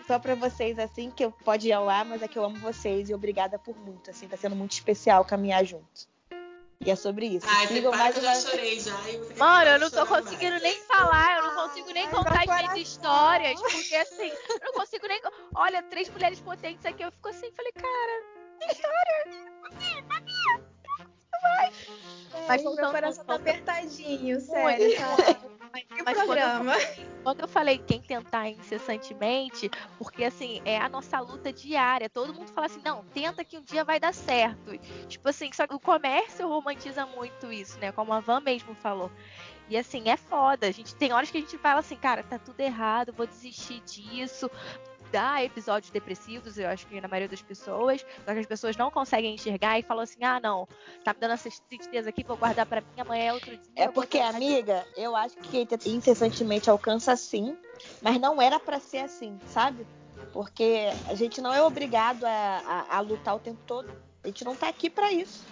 Speaker 3: só para vocês, assim, que eu pode ir ao ar, mas é que eu amo vocês e obrigada por muito, assim, tá sendo muito especial caminhar junto. E é sobre isso.
Speaker 4: Ai, Sigam mais eu já chorei já.
Speaker 5: Mano, eu não tô conseguindo mais. nem falar, eu não consigo nem contar as minhas histórias, porque assim, eu não consigo nem. Olha, três mulheres potentes aqui, eu fico assim, falei, cara, que história? Assim,
Speaker 1: vai. É, mas meu coração tá apertadinho, sério. Tá? Que mas programa.
Speaker 5: Quando eu, quando eu falei quem tentar incessantemente, porque assim, é a nossa luta diária. Todo mundo fala assim, não, tenta que um dia vai dar certo. Tipo assim, só que o comércio romantiza muito isso, né? Como a Van mesmo falou. E assim, é foda. A gente tem horas que a gente fala assim, cara, tá tudo errado, vou desistir disso
Speaker 7: dá episódios depressivos, eu acho que na maioria das pessoas, só que as pessoas não conseguem enxergar e falam assim: ah, não, tá me dando essa tristeza aqui, vou guardar para mim, amanhã é outro dia.
Speaker 3: É porque, amiga, eu acho que incessantemente alcança sim, mas não era para ser assim, sabe? Porque a gente não é obrigado a, a, a lutar o tempo todo. A gente não tá aqui para isso.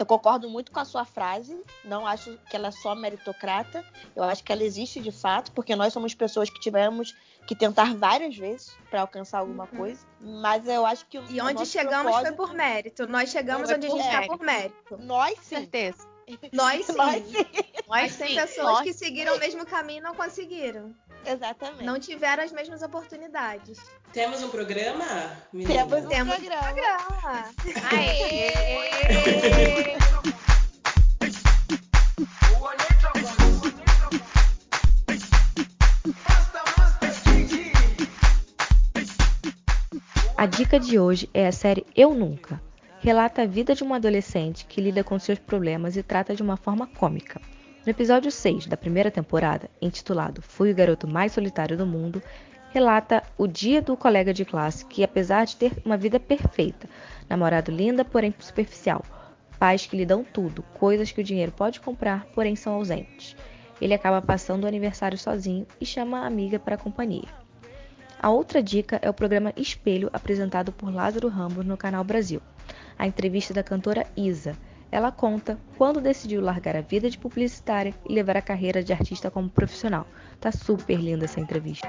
Speaker 3: Eu concordo muito com a sua frase. Não acho que ela é só meritocrata. Eu acho que ela existe de fato, porque nós somos pessoas que tivemos que tentar várias vezes para alcançar alguma uhum. coisa. Mas eu acho que.
Speaker 1: E onde chegamos propósito... foi por mérito. Nós chegamos onde a gente está por mérito.
Speaker 3: Nós sim.
Speaker 7: Certeza.
Speaker 1: Nós sim. Nós sim. Mas tem pessoas Nós... que seguiram o mesmo caminho e não conseguiram.
Speaker 3: Exatamente.
Speaker 1: Não tiveram as mesmas oportunidades.
Speaker 4: Temos um programa?
Speaker 3: Menina? Temos um
Speaker 1: Temos
Speaker 3: programa.
Speaker 1: Um programa.
Speaker 7: Aê! A dica de hoje é a série Eu Nunca. Relata a vida de uma adolescente que lida com seus problemas e trata de uma forma cômica. No episódio 6 da primeira temporada, intitulado Fui o garoto mais solitário do mundo, relata o dia do colega de classe que, apesar de ter uma vida perfeita, namorado linda, porém superficial, pais que lhe dão tudo, coisas que o dinheiro pode comprar, porém são ausentes. Ele acaba passando o aniversário sozinho e chama a amiga para a companhia. A outra dica é o programa Espelho, apresentado por Lázaro Ramos no Canal Brasil. A entrevista da cantora Isa, ela conta quando decidiu largar a vida de publicitária e levar a carreira de artista como profissional. Tá super linda essa entrevista.